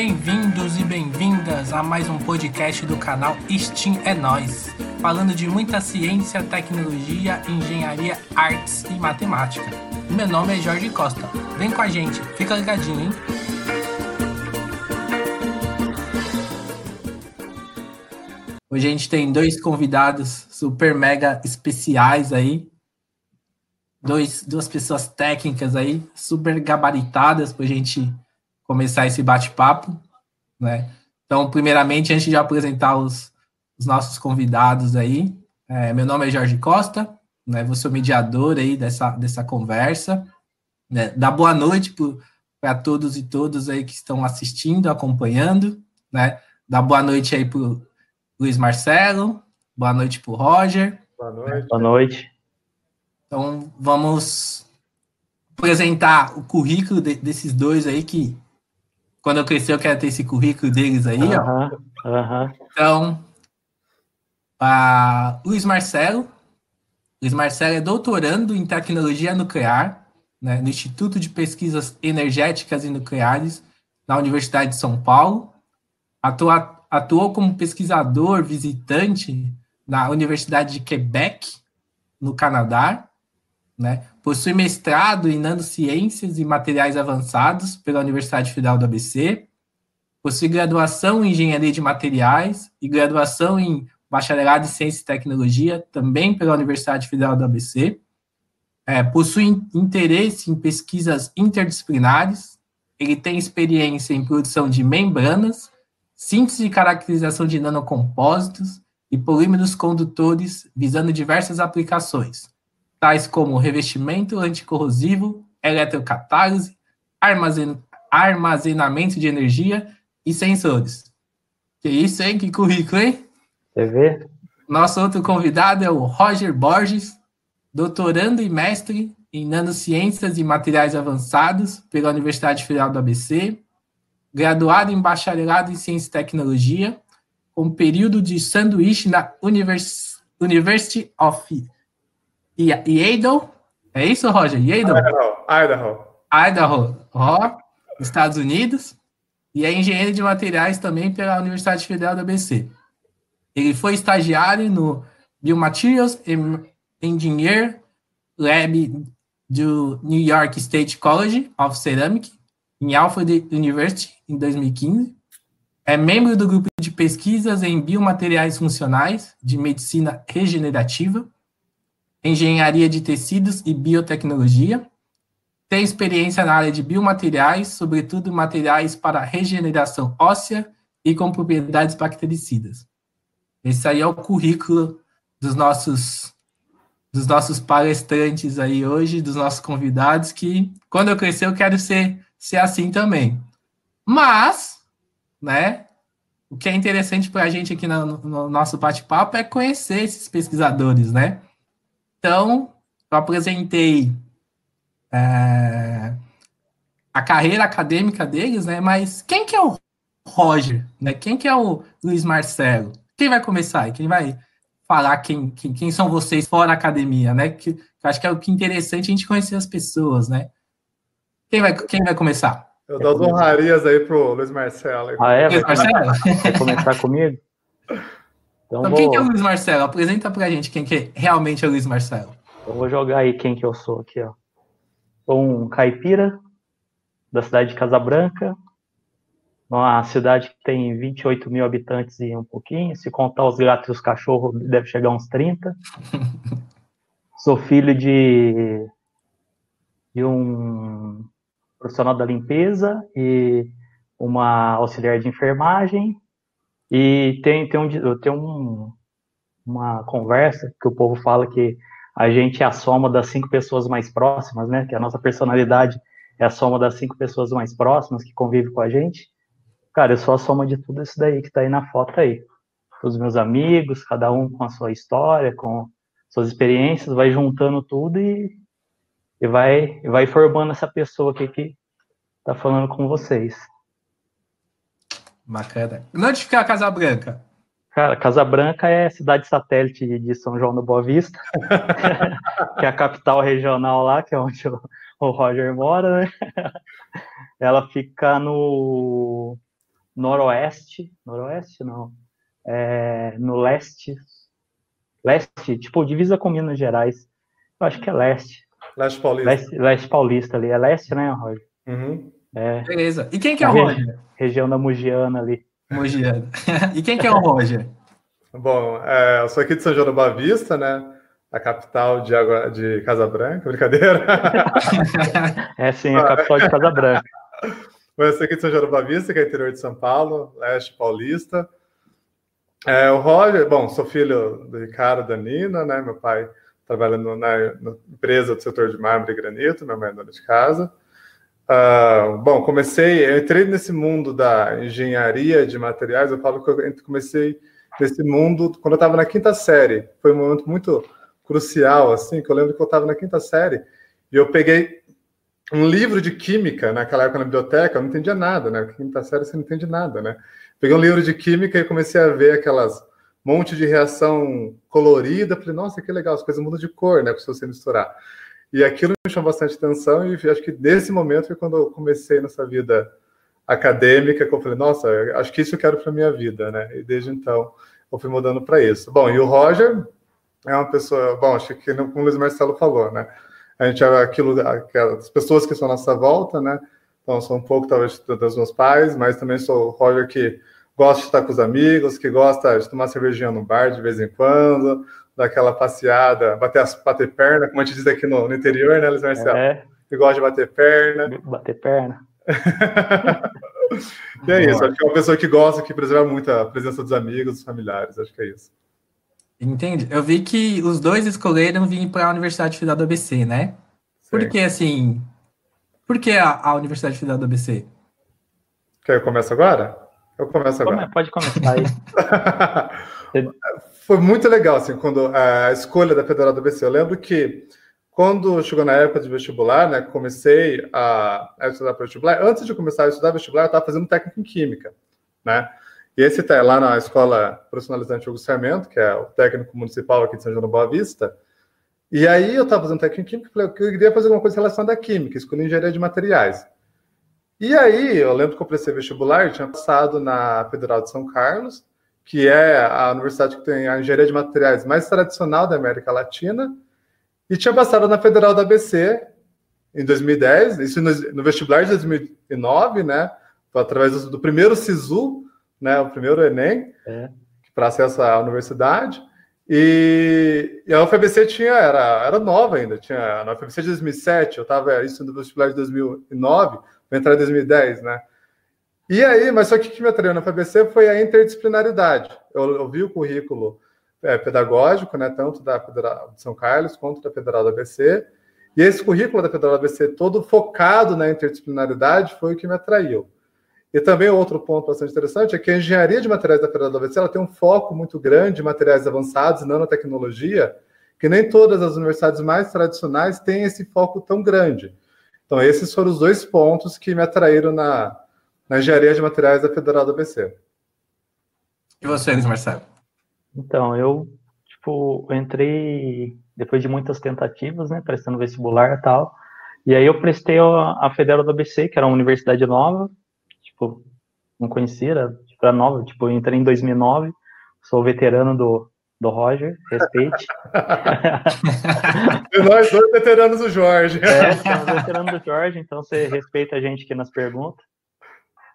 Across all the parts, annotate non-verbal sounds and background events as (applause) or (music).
Bem-vindos e bem-vindas a mais um podcast do canal Steam é Nós, falando de muita ciência, tecnologia, engenharia, artes e matemática. Meu nome é Jorge Costa. Vem com a gente, fica ligadinho, hein? Hoje a gente tem dois convidados super mega especiais aí. Dois, duas pessoas técnicas aí, super gabaritadas para a gente começar esse bate-papo, né? Então, primeiramente, antes de apresentar os, os nossos convidados aí, é, meu nome é Jorge Costa, né? Vou ser o mediador aí dessa, dessa conversa, né? Dá boa noite para todos e todas aí que estão assistindo, acompanhando, né? Dá boa noite aí para Luiz Marcelo, boa noite para o Roger. Boa noite. Boa noite. Então, vamos apresentar o currículo de, desses dois aí que quando eu crescer eu quero ter esse currículo deles aí, uh -huh, ó. Uh -huh. Então, a Luiz Marcelo. Luiz Marcelo é doutorando em tecnologia nuclear né, no Instituto de Pesquisas Energéticas e Nucleares na Universidade de São Paulo. Atua, atuou como pesquisador visitante na Universidade de Quebec, no Canadá. Né? Possui mestrado em nanociências e materiais avançados pela Universidade Federal do ABC. Possui graduação em engenharia de materiais e graduação em bacharelado em ciência e tecnologia, também pela Universidade Federal do ABC. É, possui interesse em pesquisas interdisciplinares. Ele tem experiência em produção de membranas, síntese e caracterização de nanocompósitos e polímeros condutores, visando diversas aplicações, tais como revestimento anticorrosivo, eletrocatálise, armazen armazenamento de energia e sensores. Que isso, hein? Que currículo, hein? Você vê? Nosso outro convidado é o Roger Borges, doutorando e mestre em nanociências e materiais avançados pela Universidade Federal do ABC, graduado em bacharelado em ciência e tecnologia, com período de sanduíche na Univers University of Yale. É isso, Roger? Yale? Idaho. Idaho. Idaho, Estados Unidos. E é engenheiro de materiais também pela Universidade Federal do ABC. Ele foi estagiário no Biomaterials Engineer Lab do New York State College of Ceramic, em Alfred University, em 2015. É membro do grupo de pesquisas em biomateriais funcionais de medicina regenerativa, engenharia de tecidos e biotecnologia. Tem experiência na área de biomateriais, sobretudo materiais para regeneração óssea e com propriedades bactericidas. Esse aí é o currículo dos nossos dos nossos palestrantes aí hoje, dos nossos convidados, que quando eu crescer eu quero ser, ser assim também. Mas, né, o que é interessante para a gente aqui no, no nosso bate-papo é conhecer esses pesquisadores, né? Então, eu apresentei é, a carreira acadêmica deles, né? Mas quem que é o Roger, né? Quem que é o Luiz Marcelo? Quem vai começar? Quem vai falar quem, quem, quem são vocês fora da academia, né? Que, que acho que é o que é interessante a gente conhecer as pessoas, né? Quem vai, quem vai começar? Eu dou as honrarias aí pro Luiz Marcelo. Ah, é? Luiz Marcelo? Quer começar comigo? (laughs) Então, então vou... quem que é o Luiz Marcelo? Apresenta pra gente quem que realmente é o Luiz Marcelo. Eu vou jogar aí quem que eu sou aqui, ó. Sou um caipira da cidade de Casabranca, uma cidade que tem 28 mil habitantes e um pouquinho. Se contar os gatos e os cachorros, deve chegar a uns 30. (laughs) Sou filho de, de um profissional da limpeza e uma auxiliar de enfermagem. E tem, tem, um, tenho um, uma conversa que o povo fala que a gente é a soma das cinco pessoas mais próximas, né? Que a nossa personalidade é a soma das cinco pessoas mais próximas que convivem com a gente. Cara, eu sou a soma de tudo isso daí que tá aí na foto aí. Os meus amigos, cada um com a sua história, com suas experiências, vai juntando tudo e, e vai, vai formando essa pessoa aqui que tá falando com vocês. Bacana. Onde fica a Casa Branca? Cara, Casa Branca é cidade satélite de São João do Boa Vista, (laughs) que é a capital regional lá, que é onde o Roger mora, né? (laughs) Ela fica no noroeste, noroeste não, é, no leste, leste, tipo divisa com Minas Gerais, eu acho que é leste. Leste Paulista. Leste, leste Paulista ali, é leste, né, Roger? Uhum. É, Beleza. E quem que é o Regi- Roger? região da Mugiana ali. Mogiano. (laughs) e quem que é o Roger? Bom, é, eu sou aqui de São João da Boa Vista, né? A capital de, Água, de Casa Branca, brincadeira. (laughs) É sim, a capital de Casa Branca. Mas eu sou aqui de São João da Boa Vista, que é interior de São Paulo, leste paulista. É, o Roger, bom, sou filho do Ricardo e da Nina, né? Meu pai trabalha no- na, na empresa do setor de mármore e granito, minha mãe é dona de casa. Ah, bom, comecei, eu entrei nesse mundo da engenharia de materiais, eu falo que eu comecei nesse mundo quando eu estava na quinta série. Foi um momento muito crucial, assim, que eu lembro que eu estava na quinta série e eu peguei um livro de química naquela época na biblioteca, eu não entendia nada, né? Quinta série você não entende nada, né? Peguei um livro de química e comecei a ver aquelas monte de reação colorida. Falei, nossa, que legal, as coisas mudam de cor, né? Se você misturar. E aquilo me chamou bastante atenção e acho que nesse momento foi quando eu comecei nessa vida acadêmica que eu falei, nossa, acho que isso eu quero para minha vida, né? E desde então eu fui mudando para isso. Bom, e o Roger é uma pessoa, bom, acho que como o Luiz Marcelo falou, né? A gente é aquilo, aquelas pessoas que estão à nossa volta, né? Então, sou um pouco, talvez, dos meus pais, mas também sou o Roger que gosta de estar com os amigos, que gosta de tomar cervejinha no bar de vez em quando, dar aquela passeada, bater, as, bater perna, como a gente diz aqui no, no interior, né, Luiz Marcelo? É, Que gosta de bater perna. bater perna. (laughs) e é isso, acho que é uma pessoa que gosta, que preserva muito a presença dos amigos, dos familiares, acho que é isso. Entende? Eu vi que os dois escolheram vir para a Universidade Federal do ABC, né? Por Sim. que assim? Por que a, a Universidade Federal do ABC? Quer que eu comece agora? Eu começo agora. Pode começar aí. (laughs) Foi muito legal, assim, quando a escolha da Federal do ABC. Eu lembro que quando chegou na época de vestibular, né, comecei a, a estudar para vestibular. Antes de começar a estudar vestibular, eu estava fazendo técnico em química, né? E esse tá lá na escola profissionalizante Hugo Sarmento, que é o técnico municipal aqui de São João da Boa Vista. E aí eu estava fazendo técnico em química, falei eu queria fazer alguma coisa relacionada à química, escolhi engenharia de materiais. E aí eu lembro que eu prestei vestibular, tinha passado na Federal de São Carlos, que é a universidade que tem a engenharia de materiais mais tradicional da América Latina, e tinha passado na Federal da ABC em 2010, isso no, vestibular de 2009, né? Através do, do primeiro SISU, né? O primeiro Enem, É. para acesso à universidade. E, e a UFABC tinha, era, era nova ainda, tinha na UFABC de 2007, eu estava isso no vestibular de 2009, vou entrar em 2010, né? E aí, mas só que o que me atraiu na FABC foi a interdisciplinaridade. Eu, eu vi o currículo é, pedagógico, né, tanto da Federal de São Carlos quanto da Federal da ABC, e esse currículo da Federal da ABC todo focado na interdisciplinaridade foi o que me atraiu. E também outro ponto bastante interessante é que a engenharia de materiais da Federal da ABC ela tem um foco muito grande em materiais avançados, nanotecnologia, que nem todas as universidades mais tradicionais têm esse foco tão grande. Então, esses foram os dois pontos que me atraíram na, na engenharia de materiais da Federal da ABC. E você, Luiz Marcelo? Então, eu, tipo, entrei depois de muitas tentativas, né, prestando vestibular e tal. E aí eu prestei a, a Federal do ABC, que era uma universidade nova, tipo, não conhecia, era, tipo, era nova, tipo, eu entrei em 2009, sou veterano do, do Roger, respeite. (laughs) e nós dois veteranos do Jorge. É, somos veterano do Jorge, então você respeita a gente aqui nas perguntas.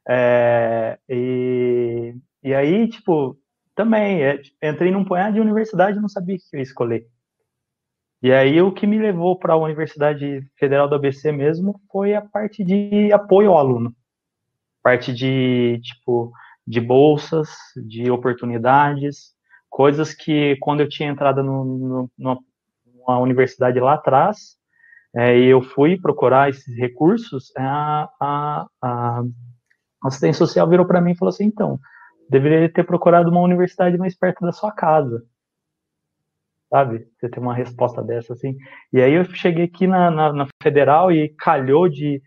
É, e, e aí, tipo, também, é, entrei num punhado de universidade e não sabia o que eu ia escolher. E aí, o que me levou para a Universidade Federal do ABC mesmo foi a parte de apoio ao aluno. Parte de, tipo, de bolsas, de oportunidades, coisas que, quando eu tinha entrado no, no, numa universidade lá atrás, é, e eu fui procurar esses recursos, a, a, a assistência social virou para mim e falou assim, então, deveria ter procurado uma universidade mais perto da sua casa. Sabe? Você tem uma resposta dessa, assim. E aí eu cheguei aqui na, na, na Federal e calhou de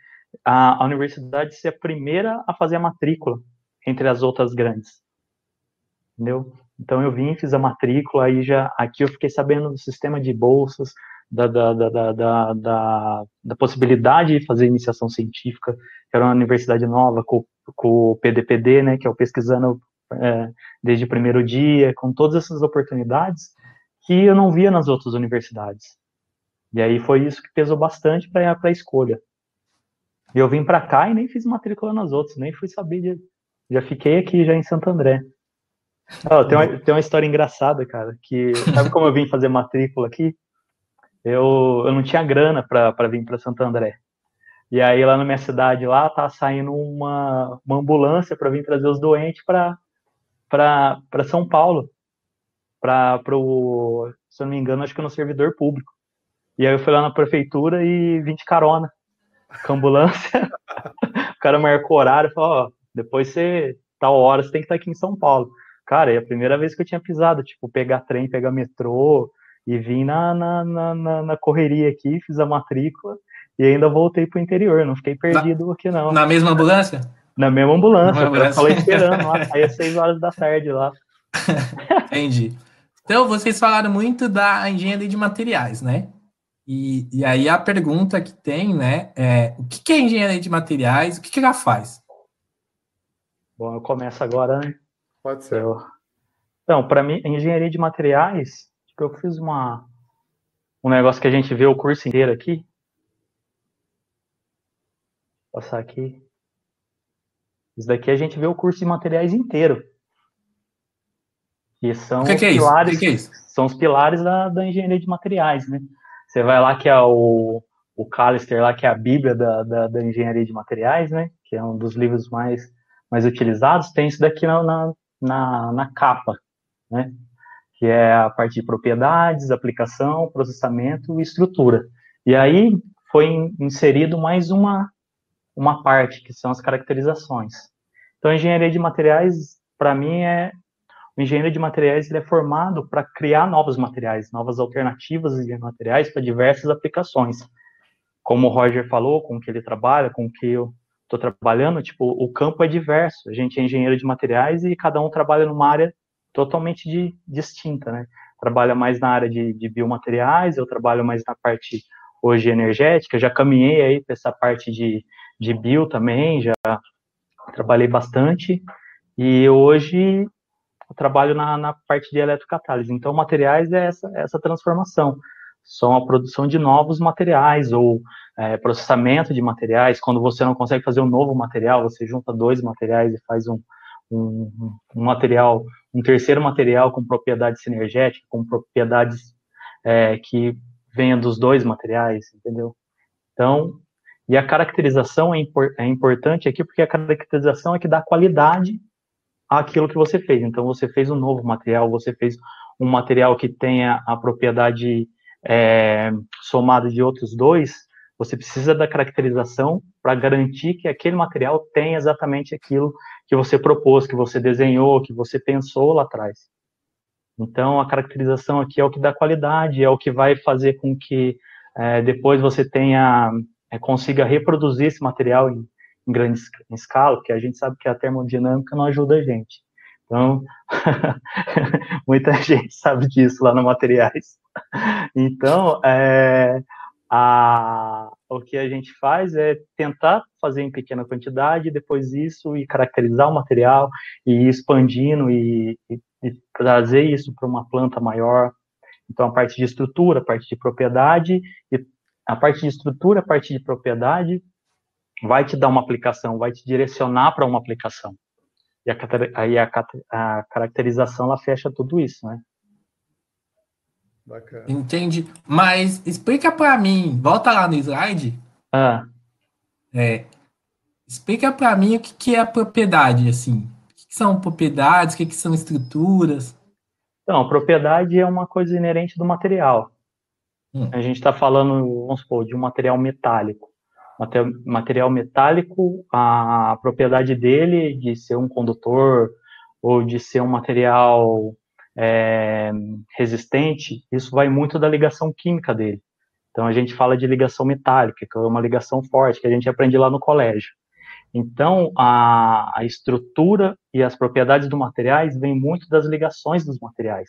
a, a, universidade ser a primeira a fazer a matrícula entre as outras grandes. Entendeu? Então eu vim, fiz a matrícula, aí já aqui eu fiquei sabendo do sistema de bolsas, da, da, da, da, da, da possibilidade de fazer iniciação científica, que era uma universidade nova, com, com o PDPD, né, que é o Pesquisando é, desde o primeiro dia, com todas essas oportunidades que eu não via nas outras universidades. E aí foi isso que pesou bastante para a escolha. Eu vim para cá e nem fiz matrícula nas outras, nem fui saber de. Já fiquei aqui, já em Santo André. Oh, tem, uma, tem uma história engraçada, cara, que sabe como eu vim fazer matrícula aqui? Eu, eu não tinha grana para vir para Santo André. E aí lá na minha cidade lá tá saindo uma, uma ambulância para vir trazer os doentes para São Paulo, para se eu não me engano, acho que no servidor público. E aí eu fui lá na prefeitura e vim de carona com a ambulância. (laughs) o cara marcou horário e falou, ó, depois você, tal hora, você tem que estar aqui em São Paulo. Cara, é a primeira vez que eu tinha pisado, tipo, pegar trem, pegar metrô, e vim na, na, na, na correria aqui, fiz a matrícula, e ainda voltei pro interior, não fiquei perdido na, aqui não. Na mesma ambulância? Na mesma ambulância, eu falei esperando lá, aí às seis horas da tarde lá. (laughs) Entendi. Então, vocês falaram muito da engenharia de materiais, né? E, e aí a pergunta que tem, né, é o que é engenharia de materiais, o que, que ela faz? Bom, eu começo agora, né? Pode ser. Eu... Então, para mim, engenharia de materiais, eu fiz uma, um negócio que a gente vê o curso inteiro aqui. Vou passar aqui. Isso daqui a gente vê o curso de materiais inteiro. Que são que os que é pilares, que é são os pilares da, da, engenharia de materiais, né? Você vai lá que é o, o Callister lá, que é a bíblia da, da, da, engenharia de materiais, né? Que é um dos livros mais, mais utilizados. Tem isso daqui na, na, na, na capa, né? Que é a parte de propriedades, aplicação, processamento e estrutura. E aí foi inserido mais uma uma parte, que são as caracterizações. Então, engenharia de materiais, para mim, é. O engenheiro de materiais ele é formado para criar novos materiais, novas alternativas de materiais para diversas aplicações. Como o Roger falou, com o que ele trabalha, com o que eu estou trabalhando, tipo, o campo é diverso. A gente é engenheiro de materiais e cada um trabalha numa área totalmente de, distinta, né? Trabalha mais na área de, de biomateriais, eu trabalho mais na parte hoje energética, já caminhei aí para essa parte de, de bio também, já trabalhei bastante, e hoje eu trabalho na, na parte de eletrocatálise. Então, materiais é essa, essa transformação, são a produção de novos materiais, ou é, processamento de materiais, quando você não consegue fazer um novo material, você junta dois materiais e faz um, um, um material, um terceiro material com propriedades sinergéticas, com propriedades é, que venha dos dois materiais, entendeu? Então, e a caracterização é, impor, é importante aqui porque a caracterização é que dá qualidade àquilo que você fez. Então, você fez um novo material, você fez um material que tenha a propriedade é, somada de outros dois, você precisa da caracterização para garantir que aquele material tem exatamente aquilo que você propôs, que você desenhou, que você pensou lá atrás. Então, a caracterização aqui é o que dá qualidade, é o que vai fazer com que é, depois você tenha, é, consiga reproduzir esse material em, em grande escala, porque a gente sabe que a termodinâmica não ajuda a gente. Então, (laughs) muita gente sabe disso lá no materiais. Então, é, a, o que a gente faz é tentar fazer em pequena quantidade, depois isso, e caracterizar o material, e ir expandindo e, e e trazer isso para uma planta maior. Então, a parte de estrutura, a parte de propriedade, e a parte de estrutura, a parte de propriedade vai te dar uma aplicação, vai te direcionar para uma aplicação. E a, a, a caracterização, ela fecha tudo isso, né? Bacana. Entendi. Mas explica para mim, volta lá no slide. Ah. É, explica para mim o que, que é a propriedade, assim são propriedades, o que, que são estruturas? Então, a propriedade é uma coisa inerente do material. Hum. A gente está falando, vamos supor, de um material metálico. Material metálico, a propriedade dele de ser um condutor ou de ser um material é, resistente, isso vai muito da ligação química dele. Então, a gente fala de ligação metálica, que é uma ligação forte, que a gente aprende lá no colégio. Então, a, a estrutura e as propriedades dos materiais vêm muito das ligações dos materiais.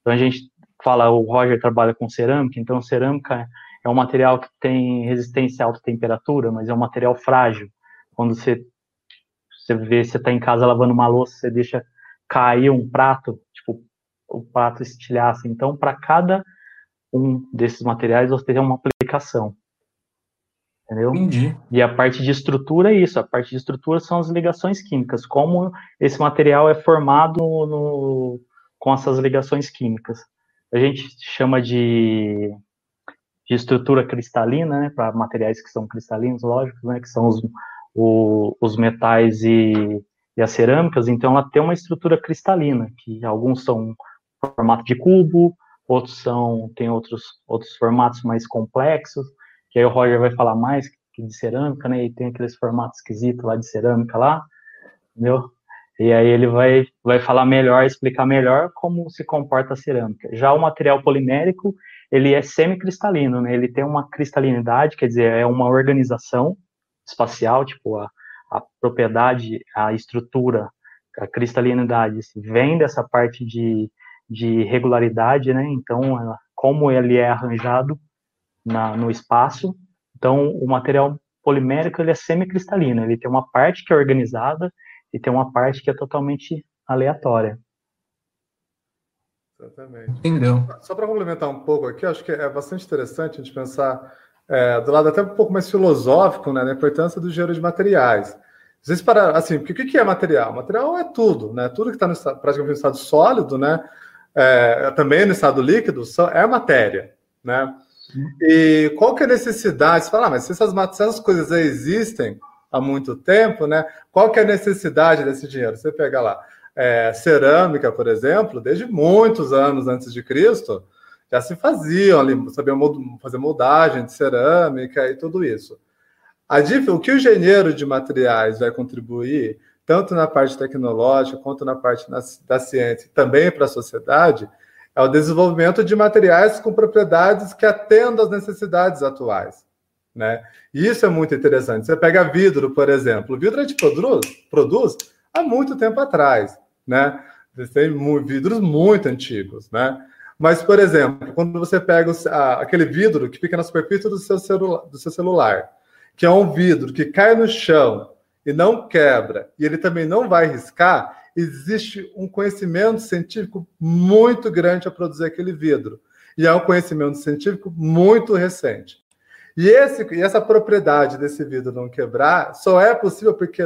Então, a gente fala, o Roger trabalha com cerâmica, então cerâmica é um material que tem resistência a alta temperatura, mas é um material frágil. Quando você, você vê, você está em casa lavando uma louça, você deixa cair um prato, o prato estilhaça. Então, para cada um desses materiais, você tem uma aplicação. Entendeu? Entendi. E a parte de estrutura é isso. A parte de estrutura são as ligações químicas. Como esse material é formado no, com essas ligações químicas. A gente chama de, de estrutura cristalina, né, para materiais que são cristalinos, lógico, né, que são os, o, os metais e, e as cerâmicas. Então, ela tem uma estrutura cristalina, que alguns são formato de cubo, outros são tem outros outros formatos mais complexos que aí o Roger vai falar mais de cerâmica, né? E tem aqueles formatos esquisitos lá de cerâmica lá, entendeu? E aí ele vai, vai falar melhor, explicar melhor como se comporta a cerâmica. Já o material polimérico, ele é semicristalino, né? Ele tem uma cristalinidade, quer dizer, é uma organização espacial, tipo a, a propriedade, a estrutura, a cristalinidade vem dessa parte de, de regularidade, né? Então, como ele é arranjado na, no espaço. Então, o material polimérico ele é semicristalino, ele tem uma parte que é organizada e tem uma parte que é totalmente aleatória. Exatamente. Entendeu? Só para complementar um pouco aqui, acho que é bastante interessante a gente pensar é, do lado até um pouco mais filosófico, né, na importância do engenheiro de materiais. Vocês para assim, porque o que é material? Material é tudo, né? Tudo que está praticamente no estado sólido, né? É, também no estado líquido é matéria, né? E qual que é a necessidade? Você fala, ah, mas se essas, se essas coisas existem há muito tempo, né? Qual que é a necessidade desse dinheiro? Você pega lá, é, cerâmica, por exemplo, desde muitos anos antes de Cristo, já se faziam ali, sabiam fazer moldagem de cerâmica e tudo isso. A, o que o engenheiro de materiais vai contribuir, tanto na parte tecnológica quanto na parte na, da ciência, também para a sociedade, é o desenvolvimento de materiais com propriedades que atendam às necessidades atuais. Né? E isso é muito interessante. Você pega vidro, por exemplo. O vidro a gente produz, produz há muito tempo atrás. Né? Tem vidros muito antigos. Né? Mas, por exemplo, quando você pega aquele vidro que fica na superfície do seu, celula, do seu celular, que é um vidro que cai no chão e não quebra, e ele também não vai riscar, existe um conhecimento científico muito grande a produzir aquele vidro. E é um conhecimento científico muito recente. E, esse, e essa propriedade desse vidro não quebrar só é possível porque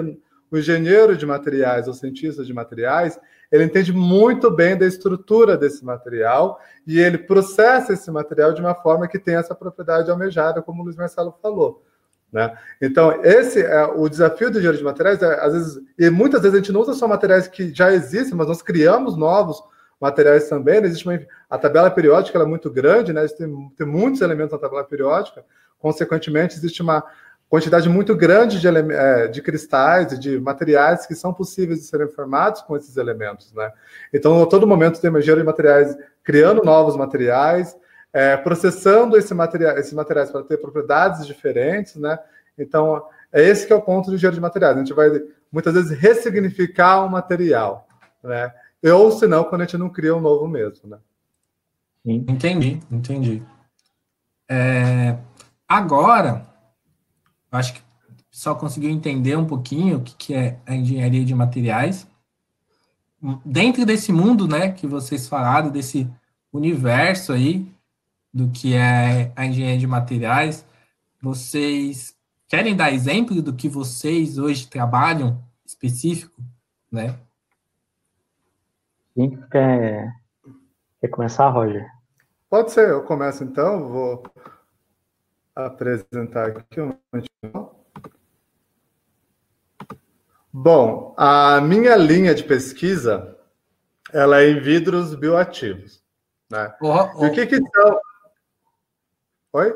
o engenheiro de materiais, ou cientista de materiais, ele entende muito bem da estrutura desse material e ele processa esse material de uma forma que tem essa propriedade almejada, como o Luiz Marcelo falou. Né? Então, esse é o desafio do engenheiro de materiais, é, às vezes, e muitas vezes a gente não usa só materiais que já existem, mas nós criamos novos materiais também. Né? Existe uma, a tabela periódica é muito grande, né? tem, tem muitos elementos na tabela periódica, consequentemente, existe uma quantidade muito grande de, é, de cristais e de materiais que são possíveis de serem formados com esses elementos. Né? Então, a todo momento tem engenheiro de materiais criando novos materiais, é, processando esse material, esses materiais para ter propriedades diferentes, né? Então, é esse que é o ponto do engenheiro de materiais. A gente vai, muitas vezes, ressignificar o material, né? Ou, senão, quando a gente não cria um novo mesmo, né? Entendi, entendi. É, agora, acho que só conseguiu entender um pouquinho o que, que é a engenharia de materiais. Dentro desse mundo, né, que vocês falaram, desse universo aí, do que é a engenharia de materiais. Vocês querem dar exemplo do que vocês hoje trabalham específico, né? Sim, quer, quer começar, Roger? Pode ser, eu começo então, vou apresentar aqui um Bom, a minha linha de pesquisa ela é em vidros bioativos. Né? Oh, oh. E o que, que são? Oi?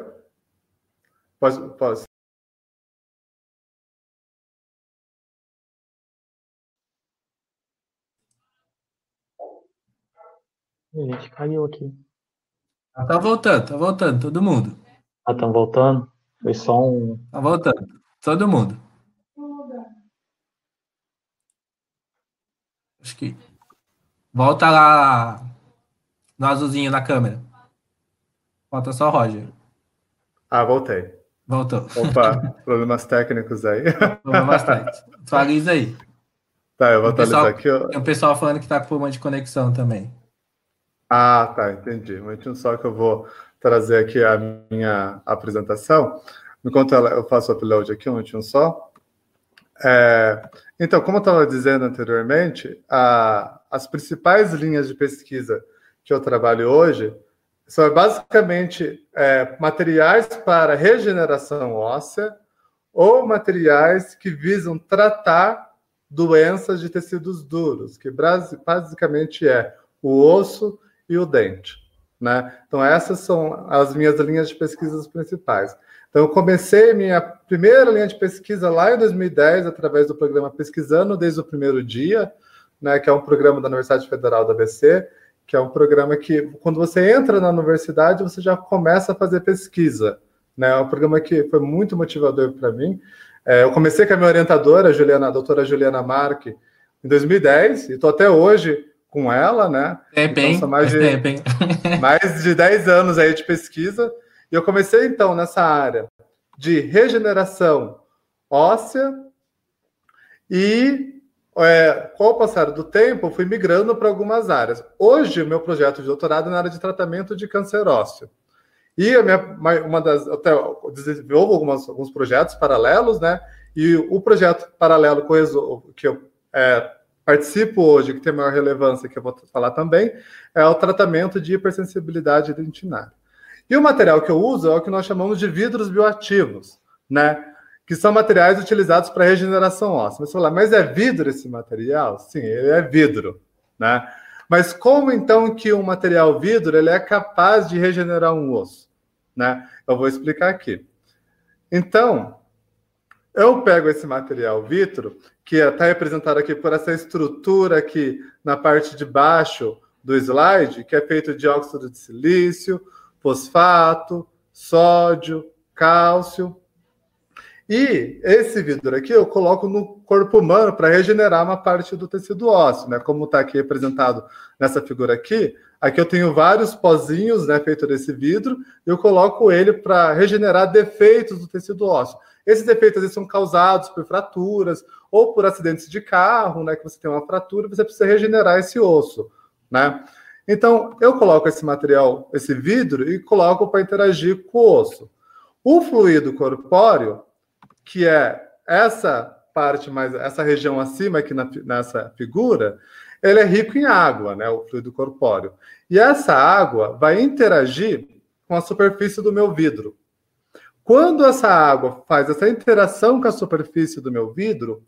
Posso? posso. A gente caiu aqui. Tá voltando, tá voltando, todo mundo. Ah, estão voltando? Foi só um. Tá voltando, todo mundo. Acho que. Volta lá No azulzinho na câmera. Falta só o Roger. Ah, voltei. Voltou. Opa, (laughs) problemas técnicos aí. Problemas técnicos. Atualiza aí. Tá, eu vou Tem atualizar pessoal- aqui. Tem um pessoal falando que tá com problema de conexão também. Ah, tá, entendi. Um momentinho só que eu vou trazer aqui a minha apresentação. Enquanto ela- eu faço o upload aqui, um momentinho só. É, então, como eu estava dizendo anteriormente, a- as principais linhas de pesquisa que eu trabalho hoje são basicamente é, materiais para regeneração óssea ou materiais que visam tratar doenças de tecidos duros, que basi- basicamente é o osso e o dente. Né? Então, essas são as minhas linhas de pesquisas principais. Então, eu comecei minha primeira linha de pesquisa lá em 2010, através do programa Pesquisando desde o primeiro dia, né, que é um programa da Universidade Federal da ABC, que é um programa que, quando você entra na universidade, você já começa a fazer pesquisa. Né? É um programa que foi muito motivador para mim. É, eu comecei com a minha orientadora, a, Juliana, a doutora Juliana Marque, em 2010, e estou até hoje com ela, né? Tempo, Então, hein? são mais de- tempo, hein? (laughs) mais de 10 anos aí de pesquisa. E eu comecei, então, nessa área de regeneração óssea e, é, com o passar do tempo, fui migrando para algumas áreas. Hoje, o meu projeto de doutorado é na área de tratamento de câncer ósseo. E a minha, uma- das, até desenvolvo algumas, alguns projetos paralelos, né? E o projeto paralelo que eu é, participo hoje, que tem maior relevância, que eu vou falar também, é o tratamento de hipersensibilidade dentinária. E o material que eu uso é o que nós chamamos de vidros bioativos, né? Que são materiais utilizados para regeneração óssea. Você fala, mas é vidro esse material? Sim, ele é vidro, né? Mas como então que um material vidro ele é capaz de regenerar um osso, né? Eu vou explicar aqui. Então, eu pego esse material vitro, que está representado aqui por essa estrutura aqui na parte de baixo do slide, que é feito de óxido de silício, fosfato, sódio, cálcio. E esse vidro aqui eu coloco no corpo humano para regenerar uma parte do tecido ósseo, né? Como está aqui representado nessa figura aqui. Aqui eu tenho vários pozinhos, né, feito desse vidro, e eu coloco ele para regenerar defeitos do tecido ósseo. Esses defeitos eles são causados por fraturas ou por acidentes de carro, né, que você tem uma fratura, você precisa regenerar esse osso, né? Então, eu coloco esse material, esse vidro, e coloco para interagir com o osso. O fluido corpóreo, que é essa parte mais, essa região acima aqui na, nessa figura, ele é rico em água, né, o fluido corpóreo. E essa água vai interagir com a superfície do meu vidro. Quando essa água faz essa interação com a superfície do meu vidro,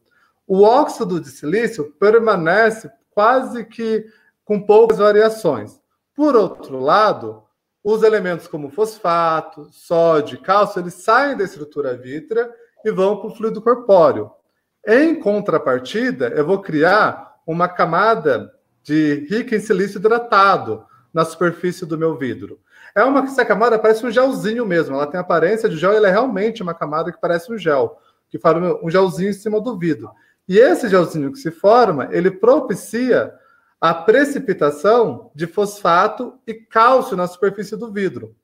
o óxido de silício permanece quase que com poucas variações. Por outro lado, os elementos como fosfato, sódio, cálcio, eles saem da estrutura vítrea e vão para o fluido corpóreo. Em contrapartida, eu vou criar uma camada de rica em silício hidratado na superfície do meu vidro. É uma essa camada parece um gelzinho mesmo. Ela tem aparência de gel, ela é realmente uma camada que parece um gel, que forma um gelzinho em cima do vidro. E esse gelzinho que se forma, ele propicia a precipitação de fosfato e cálcio na superfície do vidro.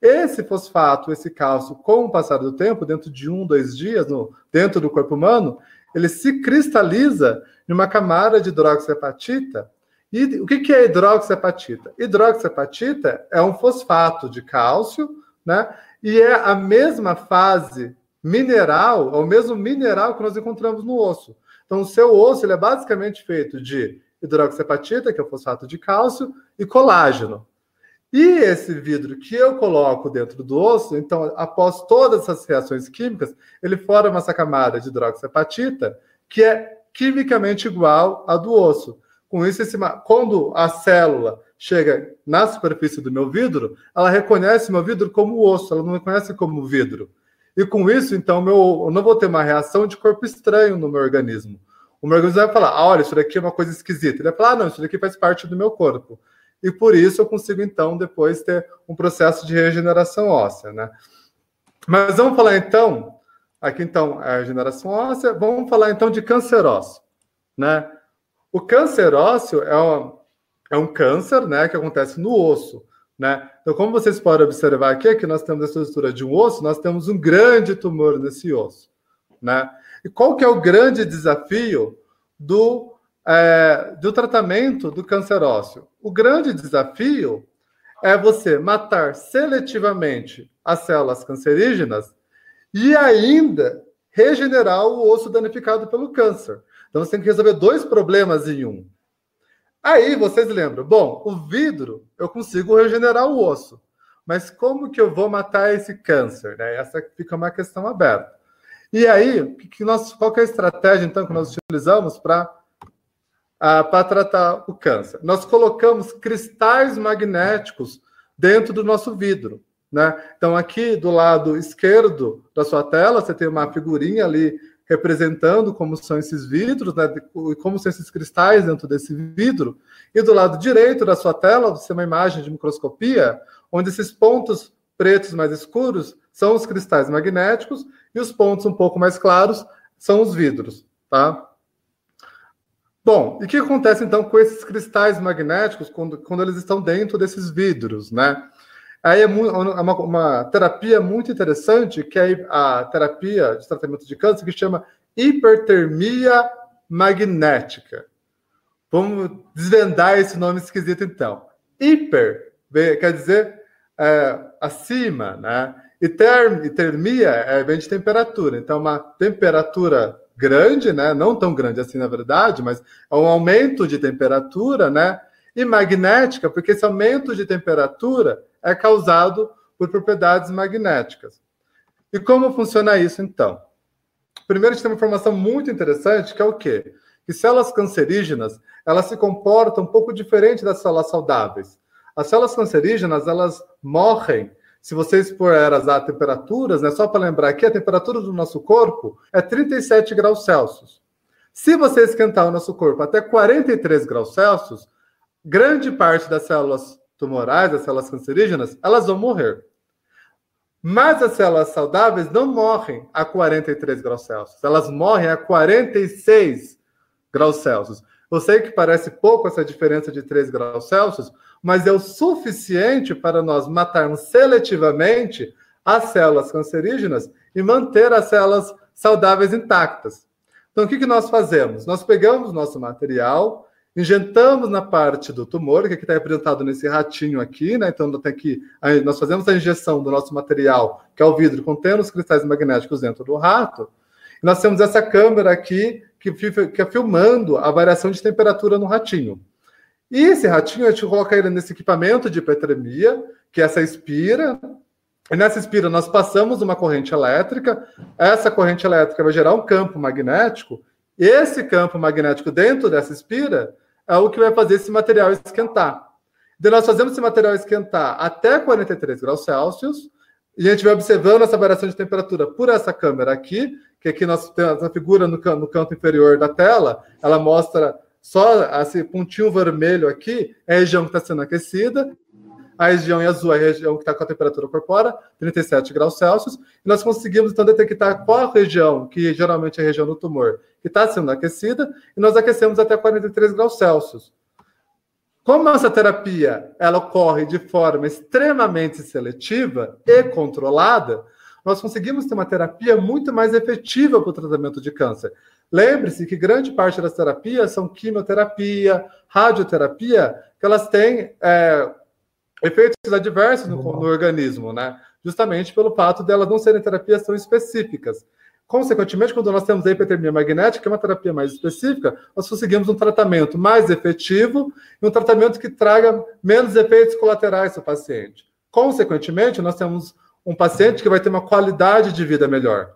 Esse fosfato, esse cálcio, com o passar do tempo, dentro de um, dois dias, no, dentro do corpo humano, ele se cristaliza em uma camada de hidroxapatita. E o que, que é hidroxapatita? Hidroxapatita é um fosfato de cálcio, né? E é a mesma fase mineral, é o mesmo mineral que nós encontramos no osso. Então, o seu osso ele é basicamente feito de hidroxapatita, que é o fosfato de cálcio, e colágeno. E esse vidro que eu coloco dentro do osso, então, após todas essas reações químicas, ele forma essa camada de hidroxapatita, que é quimicamente igual à do osso. Com isso, esse, quando a célula chega na superfície do meu vidro, ela reconhece meu vidro como osso, ela não reconhece como vidro. E com isso, então, meu, eu não vou ter uma reação de corpo estranho no meu organismo. O meu organismo vai falar: ah, olha, isso daqui é uma coisa esquisita. Ele vai falar: ah, não, isso daqui faz parte do meu corpo. E por isso eu consigo, então, depois ter um processo de regeneração óssea, né? Mas vamos falar, então, aqui, então, é a regeneração óssea, vamos falar, então, de câncer ósseo, né? O câncer ósseo é é um câncer, né, que acontece no osso, né? Então, como vocês podem observar aqui, que nós temos a estrutura de um osso, nós temos um grande tumor nesse osso, né? E qual que é o grande desafio do, é, do tratamento do câncer ósseo? O grande desafio é você matar seletivamente as células cancerígenas e ainda regenerar o osso danificado pelo câncer. Então você tem que resolver dois problemas em um. Aí vocês lembram, bom, o vidro eu consigo regenerar o osso, mas como que eu vou matar esse câncer? Né? Essa fica uma questão aberta. E aí, que nós, qual que é a estratégia então que nós utilizamos para para tratar o câncer? Nós colocamos cristais magnéticos dentro do nosso vidro. Né? Então, aqui do lado esquerdo da sua tela, você tem uma figurinha ali representando como são esses vidros, né, como são esses cristais dentro desse vidro. E do lado direito da sua tela, você tem uma imagem de microscopia, onde esses pontos pretos mais escuros são os cristais magnéticos e os pontos um pouco mais claros são os vidros, tá? Bom, e o que acontece então com esses cristais magnéticos quando, quando eles estão dentro desses vidros, né? Aí é, é uma, uma, terapia muito interessante, que é a terapia de tratamento de câncer, que chama hipertermia magnética. Vamos desvendar esse nome esquisito, então. Hiper quer dizer é, acima, né? E, term, e termia é, vem de temperatura. Então, uma temperatura grande, né? Não tão grande assim, na verdade, mas é um aumento de temperatura, né? E magnética, porque esse aumento de temperatura é causado por propriedades magnéticas. E como funciona isso, então? Primeiro, a gente tem uma informação muito interessante, que é o quê? Que células cancerígenas, elas se comportam um pouco diferente das células saudáveis. As células cancerígenas, elas morrem se você expor elas a temperaturas, né, só para lembrar aqui, a temperatura do nosso corpo é 37 graus Celsius. Se você esquentar o nosso corpo até 43 graus Celsius, grande parte das células tumorais, as células cancerígenas, elas vão morrer. Mas as células saudáveis não morrem a 43 graus Celsius, elas morrem a 46 graus Celsius. Eu sei que parece pouco essa diferença de 3 graus Celsius, mas é o suficiente para nós matarmos seletivamente as células cancerígenas e manter as células saudáveis intactas. Então, o que, que nós fazemos? Nós pegamos nosso material, injetamos na parte do tumor, que está representado nesse ratinho aqui, né? Então tem que nós fazemos a injeção do nosso material, que é o vidro contendo os cristais magnéticos dentro do rato. Nós temos essa câmera aqui que, que é filmando a variação de temperatura no ratinho. E esse ratinho a gente coloca ele nesse equipamento de hipertermia, que é essa espira. E nessa espira nós passamos uma corrente elétrica. Essa corrente elétrica vai gerar um campo magnético esse campo magnético dentro dessa espira é o que vai fazer esse material esquentar. Então, nós fazemos esse material esquentar até 43 graus Celsius, e a gente vai observando essa variação de temperatura por essa câmera aqui, que aqui nós temos a figura no, no canto inferior da tela, ela mostra só esse pontinho vermelho aqui, é a região que está sendo aquecida, a região em azul é a região que está com a temperatura corpórea, 37 graus Celsius, e nós conseguimos então detectar qual região, que geralmente é a região do tumor, que está sendo aquecida, e nós aquecemos até 43 graus Celsius. Como essa terapia ela ocorre de forma extremamente seletiva e controlada, nós conseguimos ter uma terapia muito mais efetiva para o tratamento de câncer. Lembre-se que grande parte das terapias são quimioterapia, radioterapia, que elas têm é, efeitos adversos no, no, organismo, né? Justamente pelo fato delas não serem terapias tão específicas. Consequentemente, quando nós temos a hipertermia magnética, que é uma terapia mais específica, nós conseguimos um tratamento mais efetivo e um tratamento que traga menos efeitos colaterais ao paciente. Consequentemente, nós temos um paciente que vai ter uma qualidade de vida melhor.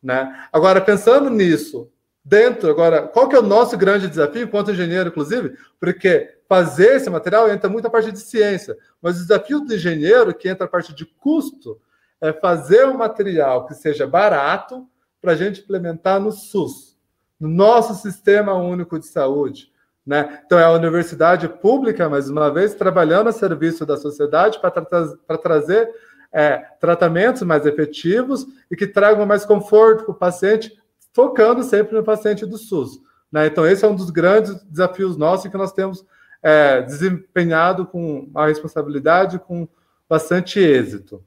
Né? Agora, pensando nisso, dentro, agora, qual que é o nosso grande desafio, enquanto engenheiro, inclusive? Porque fazer esse material entra muito a parte de ciência, mas o desafio do engenheiro, que entra a parte de custo, é fazer um material que seja barato para a gente implementar no SUS, no nosso Sistema Único de Saúde. Né? Então, é a universidade pública, mais uma vez, trabalhando a serviço da sociedade para tra trazer é, tratamentos mais efetivos e que tragam mais conforto para o paciente, focando sempre no paciente do SUS. Né? Então, esse é um dos grandes desafios nossos que nós temos é, desempenhado com a responsabilidade, com bastante êxito.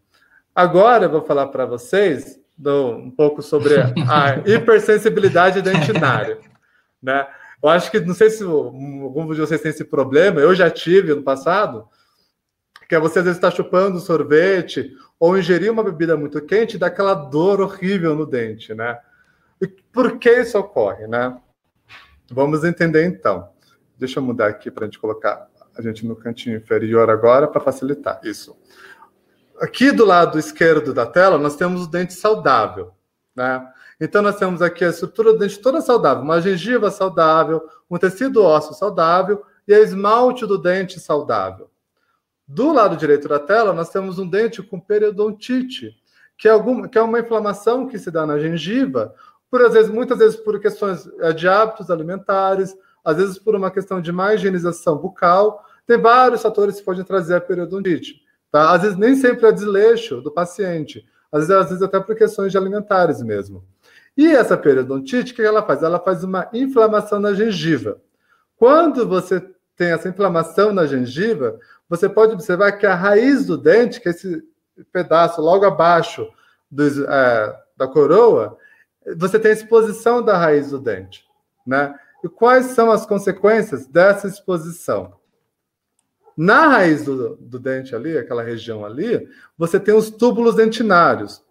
Agora eu vou falar para vocês do, um pouco sobre a (laughs) hipersensibilidade dentinária. Né? Eu acho que, não sei se algum de vocês tem esse problema, eu já tive no passado, que é você às vezes estar tá chupando sorvete ou ingerir uma bebida muito quente e dá aquela dor horrível no dente, né? E por que isso ocorre, né? Vamos entender então. Deixa eu mudar aqui para a gente colocar a gente no cantinho inferior agora para facilitar isso. Aqui do lado esquerdo da tela nós temos o dente saudável, né? Então nós temos aqui a estrutura do dente toda saudável, uma gengiva saudável, um tecido ósseo saudável e a esmalte do dente saudável. Do lado direito da tela nós temos um dente com periodontite, que é, alguma, que é uma inflamação que se dá na gengiva, por às vezes, muitas vezes por questões eh, de hábitos alimentares, às vezes por uma questão de má higienização bucal. Tem vários fatores que podem trazer a periodontite. Tá? Às vezes nem sempre é desleixo do paciente, às vezes, às vezes até por questões alimentares mesmo. E essa periodontite, o que ela faz? Ela faz uma inflamação na gengiva. Quando você tem essa inflamação na gengiva, você pode observar que a raiz do dente, que é esse pedaço logo abaixo é, da coroa, você tem a exposição da raiz do dente, né? E quais são as consequências dessa exposição? Na raiz do, do dente ali, aquela região ali, você tem os túbulos dentinários,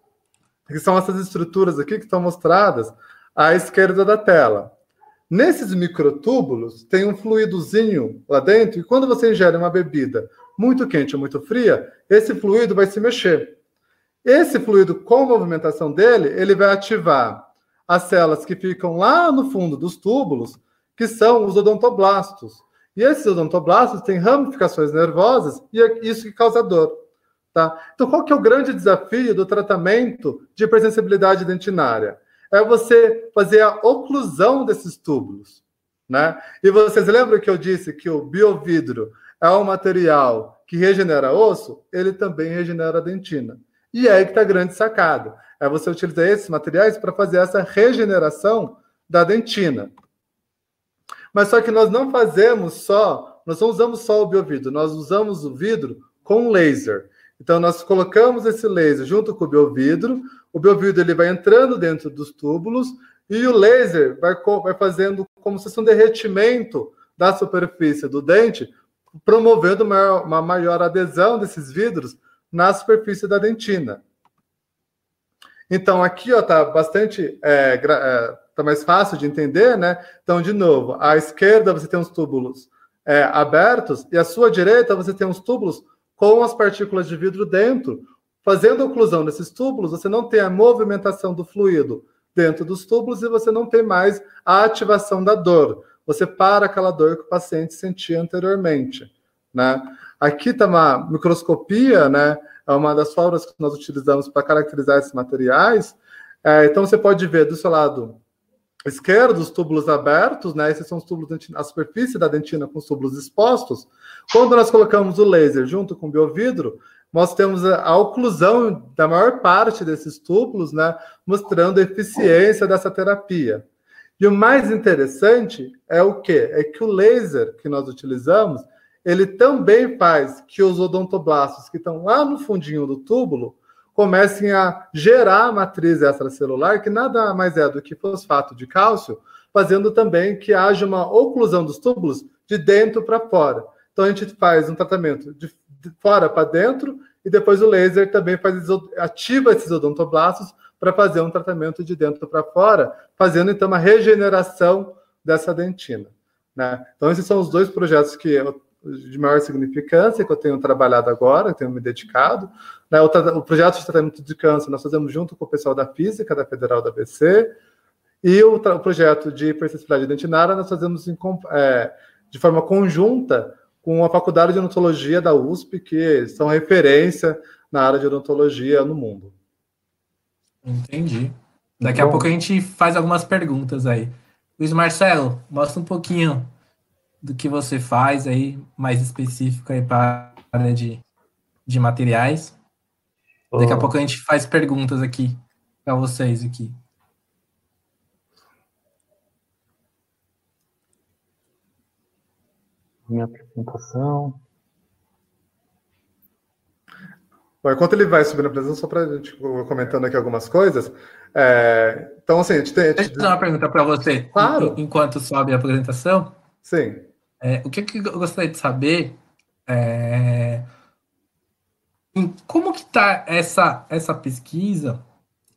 que são essas estruturas aqui que estão mostradas à esquerda da tela. Nesses microtúbulos tem um fluidozinho lá dentro, e quando você ingere uma bebida muito quente ou muito fria, esse fluido vai se mexer. Esse fluido, com a movimentação dele, ele vai ativar as células que ficam lá no fundo dos túbulos, que são os odontoblastos. E esses odontoblastos têm ramificações nervosas e é isso que causa dor. Tá? Então, qual que é o grande desafio do tratamento de hipersensibilidade dentinária? É você fazer a oclusão desses túbulos. Né? E vocês lembram que eu disse que o biovidro é um material que regenera osso? Ele também regenera dentina. E é aí que está a grande sacada. É você utilizar esses materiais para fazer essa regeneração da dentina. Mas só que nós não fazemos só, nós não usamos só o biovidro, nós usamos o vidro com laser. Então nós colocamos esse laser junto com o biovidro, o biovidro ele vai entrando dentro dos túbulos e o laser vai, vai fazendo como se fosse um derretimento da superfície do dente, promovendo uma, uma maior adesão desses vidros na superfície da dentina. Então, aqui ó, tá bastante é, é, tá mais fácil de entender, né? Então, de novo, à esquerda você tem os túbulos é, abertos e à sua direita você tem os túbulos com as partículas de vidro dentro. Fazendo oclusão desses túbulos, você não tem a movimentação do fluido dentro dos túbulos e você não tem mais a ativação da dor. Você para aquela dor que o paciente sentia anteriormente, né? Aqui está uma microscopia, né? É uma das formas que nós utilizamos para caracterizar esses materiais. É, então você pode ver do seu lado esquerdo os túbulos abertos, né? Esses são os túbulos dentina, a superfície da dentina com os túbulos expostos. Quando nós colocamos o laser junto com o biovidro, nós temos a, a oclusão da maior parte desses túbulos, né? Mostrando a eficiência dessa terapia. E o mais interessante é o quê? É que o laser que nós utilizamos ele também faz que os odontoblastos que estão lá no fundinho do túbulo comecem a gerar a matriz extracelular, que nada mais é do que fosfato de cálcio, fazendo também que haja uma oclusão dos túbulos de dentro para fora. Então a gente faz um tratamento de fora para dentro e depois o laser também faz ativa esses odontoblastos para fazer um tratamento de dentro para fora, fazendo então uma regeneração dessa dentina. Né? Então esses são os dois projetos que eu de maior significância que eu tenho trabalhado agora, tenho me dedicado. Né? O, o, projeto de tratamento de câncer nós fazemos junto com o pessoal da Física, da Federal da ABC, e o, o projeto de hipersensibilidade dentinária nós fazemos em, é, de forma conjunta com a Faculdade de Odontologia da USP, que são referência na área de odontologia no mundo. Entendi. Daqui Bom, a pouco a gente faz algumas perguntas aí. Luiz Marcelo, mostra um pouquinho do que você faz aí, mais específico aí para a área de, de materiais. Daqui a pouco a gente faz perguntas aqui para vocês aqui. minha apresentação. Bom, enquanto ele vai subindo a apresentação, só para a gente comentando aqui algumas coisas. É, então, assim, a gente tem. A gente... Deixa eu fazer uma pergunta para você. Claro. Enquanto sobe a apresentação. Sim. É, o que, que, eu gostaria de saber é como que está essa, essa pesquisa?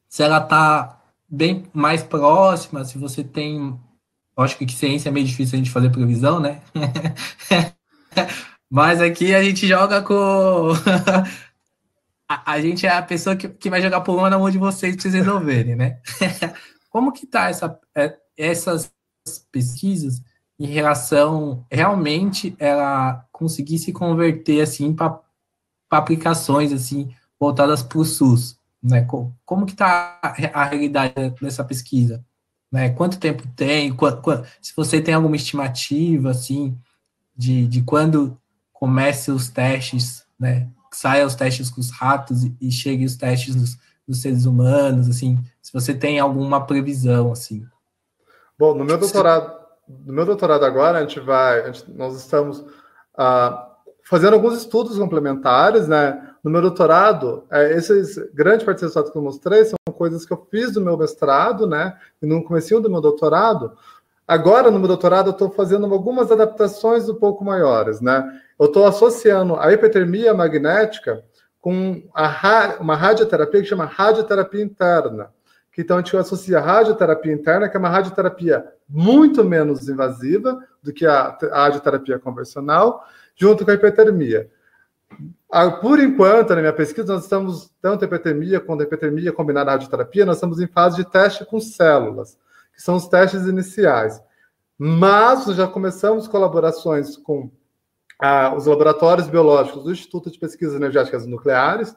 Se ela está bem mais próxima, se você tem. Acho que ciência é meio difícil a gente fazer previsão, né? (laughs) Mas aqui a gente joga com. (laughs) a, a, gente é a pessoa que, que vai jogar por uma na mão de vocês para vocês resolverem, né? (laughs) Como que tá essa, é, essas pesquisas em relação realmente ela conseguir se converter assim para aplicações assim voltadas para o SUS, né? Como, como que está a realidade dessa pesquisa? Né? Quanto tempo tem? se você tem alguma estimativa assim de, de quando comece os testes, né? Saia os testes com os ratos e, e chegue os testes nos, nos seres humanos, assim, se você tem alguma previsão, assim. Bom, no meu doutorado, no meu doutorado agora, a gente vai, a gente, nós estamos uh, fazendo alguns estudos complementares, né? No meu doutorado, é, esses grandes parte dos que eu mostrei são coisas que eu fiz do meu mestrado, né? E no começo do meu doutorado. Agora, no meu doutorado, eu estou fazendo algumas adaptações um pouco maiores, né? Eu estou associando a hipertermia magnética com a, uma radioterapia que chama radioterapia interna. Que então a gente associa a radioterapia interna, que é uma radioterapia muito menos invasiva do que a, a radioterapia convencional, junto com a hipertermia. Por enquanto, na minha pesquisa, nós estamos, tanto hipertermia quanto hipertermia combinada à radioterapia, nós estamos em fase de teste com células, que são os testes iniciais. Mas já começamos colaborações com ah, os laboratórios biológicos do Instituto de Pesquisas Energéticas Nucleares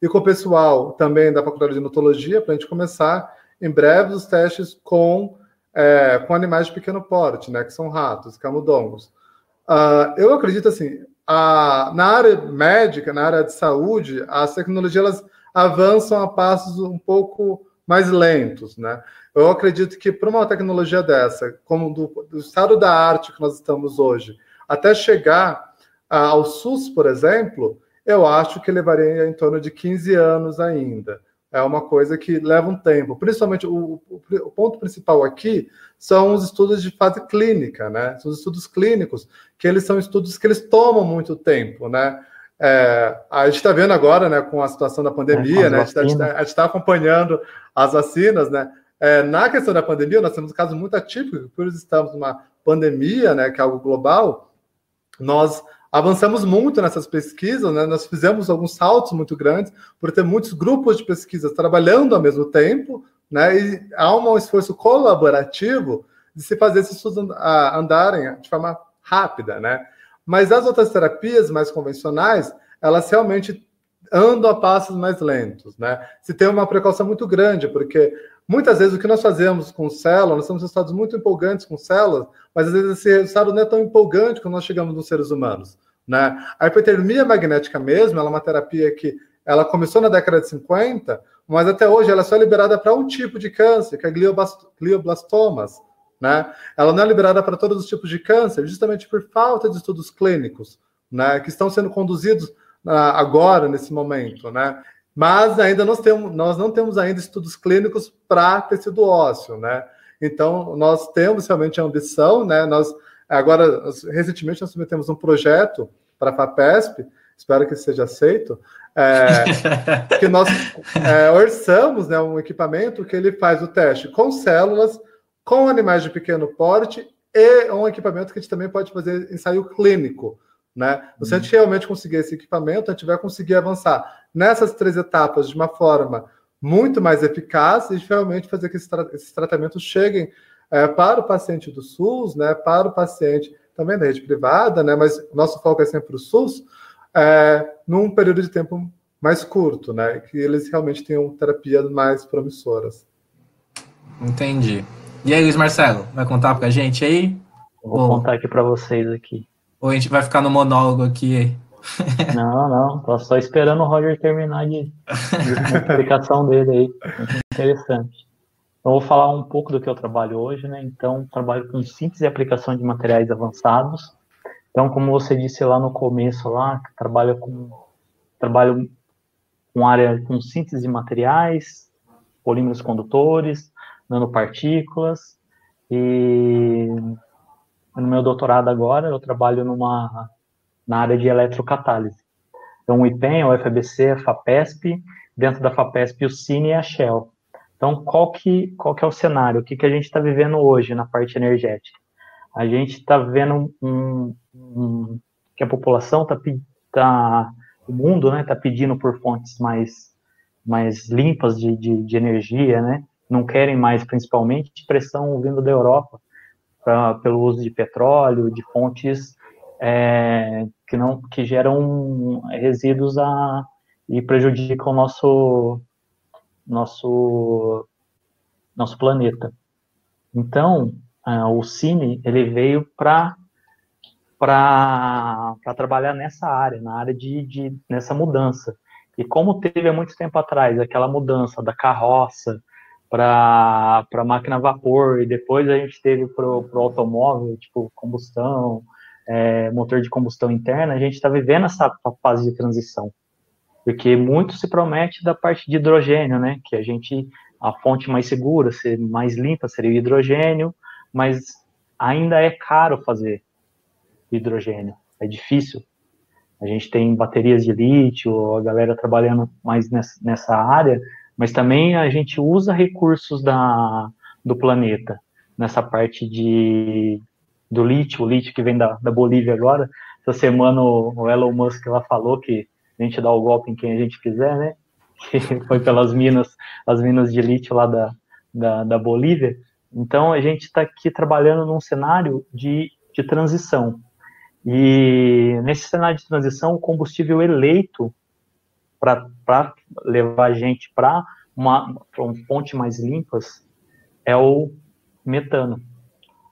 e com o pessoal também da Faculdade de Notologia, para a gente começar em breve os testes com, é, com animais de pequeno porte, né, que são ratos, camundongos. Uh, eu acredito assim, a, na área médica, na área de saúde, as tecnologias elas avançam a passos um pouco mais lentos, né? Eu acredito que para uma tecnologia dessa, como do, do, estado da arte que nós estamos hoje, até chegar ao SUS, por exemplo, eu acho que levaria em torno de 15 anos ainda é uma coisa que leva um tempo. Principalmente, o, o, o, ponto principal aqui são os estudos de fase clínica, né? São os estudos clínicos, que eles são estudos que eles tomam muito tempo, né? É, a gente está vendo agora, né, com a situação da pandemia, é, né? A gente está tá acompanhando as vacinas, né? É, na questão da pandemia, nós temos um caso muito atípico, por estamos numa pandemia, né, que é algo global, nós avançamos muito nessas pesquisas, né? nós fizemos alguns saltos muito grandes, por ter muitos grupos de pesquisa trabalhando ao mesmo tempo, né? e há um esforço colaborativo de se fazer esses estudos andarem de forma rápida. Né? Mas as outras terapias mais convencionais, elas realmente andam a passos mais lentos. Né? Se tem uma precaução muito grande, porque muitas vezes o que nós fazemos com células, nós temos resultados muito empolgantes com células, mas às vezes esse resultado não é tão empolgante quando nós chegamos nos seres humanos. Né? A hipertermia magnética mesmo, ela é uma terapia que ela começou na década de 50, mas até hoje ela é só liberada para um tipo de câncer, que é glioblastomas. Né? Ela não é liberada para todos os tipos de câncer, justamente por falta de estudos clínicos, né? que estão sendo conduzidos uh, agora, nesse momento. Né? Mas ainda nós, temos, nós não temos ainda estudos clínicos para tecido ósseo. Né? Então, nós temos realmente a ambição, né? nós Agora, recentemente, nós submetemos um projeto para a FAPESP, espero que seja aceito, é, (laughs) que nós é, orçamos né, um equipamento que ele faz o teste com células, com animais de pequeno porte e um equipamento que a gente também pode fazer ensaio clínico. Né? Se a gente realmente conseguir esse equipamento, a gente vai conseguir avançar nessas três etapas de uma forma muito mais eficaz e realmente fazer que esses, tra esses tratamentos cheguem é, para o paciente do SUS, né, para o paciente também da rede privada, né, mas nosso foco é sempre o SUS, é, num período de tempo mais curto, né, que eles realmente tenham terapias mais promissoras. Entendi. E aí, Luiz Marcelo, vai contar para a gente aí? Vou ou... contar aqui para vocês aqui. Ou a gente vai ficar no monólogo aqui? (laughs) Não, não, tô só esperando o Roger terminar de, de explicação dele aí. Muito interessante. Eu vou falar um pouco do que eu trabalho hoje, né? Então, trabalho com síntese e aplicação de materiais avançados. Então, como você disse lá no começo, lá, trabalha com trabalho com área com síntese de materiais, polímeros condutores, nanopartículas, e no meu doutorado agora eu trabalho numa na área de eletrocatálise. Então, o IPEM, o FABC, a FAPESP, dentro da FAPESP o Cine e a Shell. Então, qual que, qual que é o cenário? O que, que a gente está vivendo hoje na parte energética? A gente está vendo um, um, que a população está tá, o mundo está né, tá pedindo por fontes mais, mais limpas de, de, de, energia, né? não querem mais, principalmente, pressão vindo da Europa pra, pelo uso de petróleo, de fontes é, que não que geram resíduos a, e prejudicam o nosso nosso nosso planeta. Então, uh, o Cine ele veio para para trabalhar nessa área, na área de, de nessa mudança. E como teve há muito tempo atrás aquela mudança da carroça para máquina a vapor, e depois a gente teve para o automóvel, tipo combustão, é, motor de combustão interna, a gente está vivendo essa fase de transição. Porque muito se promete da parte de hidrogênio, né? Que a gente, a fonte mais segura, ser mais limpa seria o hidrogênio, mas ainda é caro fazer hidrogênio, é difícil. A gente tem baterias de lítio, a galera trabalhando mais nessa, área, mas também a gente usa recursos da, do planeta nessa parte de do lítio, o lítio que vem da, da Bolívia agora. Essa semana o, o Elon Musk lá falou que a gente dá o golpe em quem a gente quiser, né? Que (laughs) foi pelas minas, as minas de lítio lá da, da, da Bolívia. Então a gente está aqui trabalhando num cenário de, de transição. E nesse cenário de transição, o combustível eleito para levar a gente para uma, uma fonte mais limpas é o metano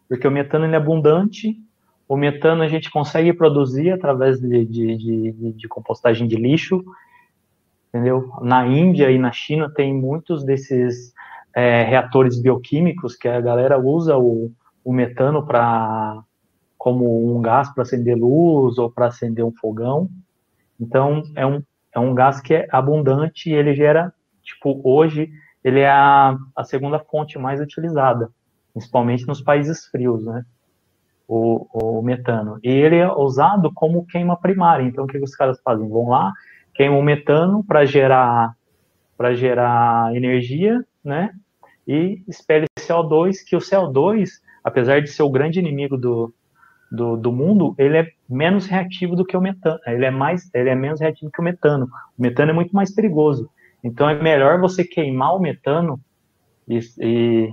porque o metano é abundante, o metano a gente consegue produzir através de, de, de, de, compostagem de lixo, entendeu? Na Índia e na China tem muitos desses é, reatores bioquímicos que a galera usa o, o metano para como um gás para acender luz ou para acender um fogão. Então é um, é um gás que é abundante e ele gera, tipo, hoje ele é a, a segunda fonte mais utilizada principalmente nos países frios, né? O, o, metano. E ele é usado como queima primária. Então, o que os caras fazem? Vão lá, queimam o metano para gerar gerar energia, né? E espelha CO2, que o CO2, apesar de ser o grande inimigo do, do, do, mundo, ele é menos reativo do que o metano. Ele é mais, ele é menos reativo que o metano. O metano é muito mais perigoso. Então é melhor você queimar o metano e, e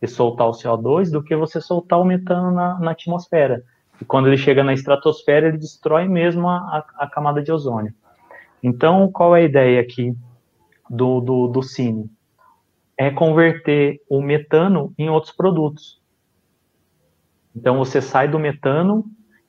e soltar o CO2 do que você soltar o metano na, na atmosfera. E quando ele chega na estratosfera, ele destrói mesmo a, a, a camada de ozônio. Então, qual é a ideia aqui do, do, do Cine? É converter o metano em outros produtos. Então, você sai do metano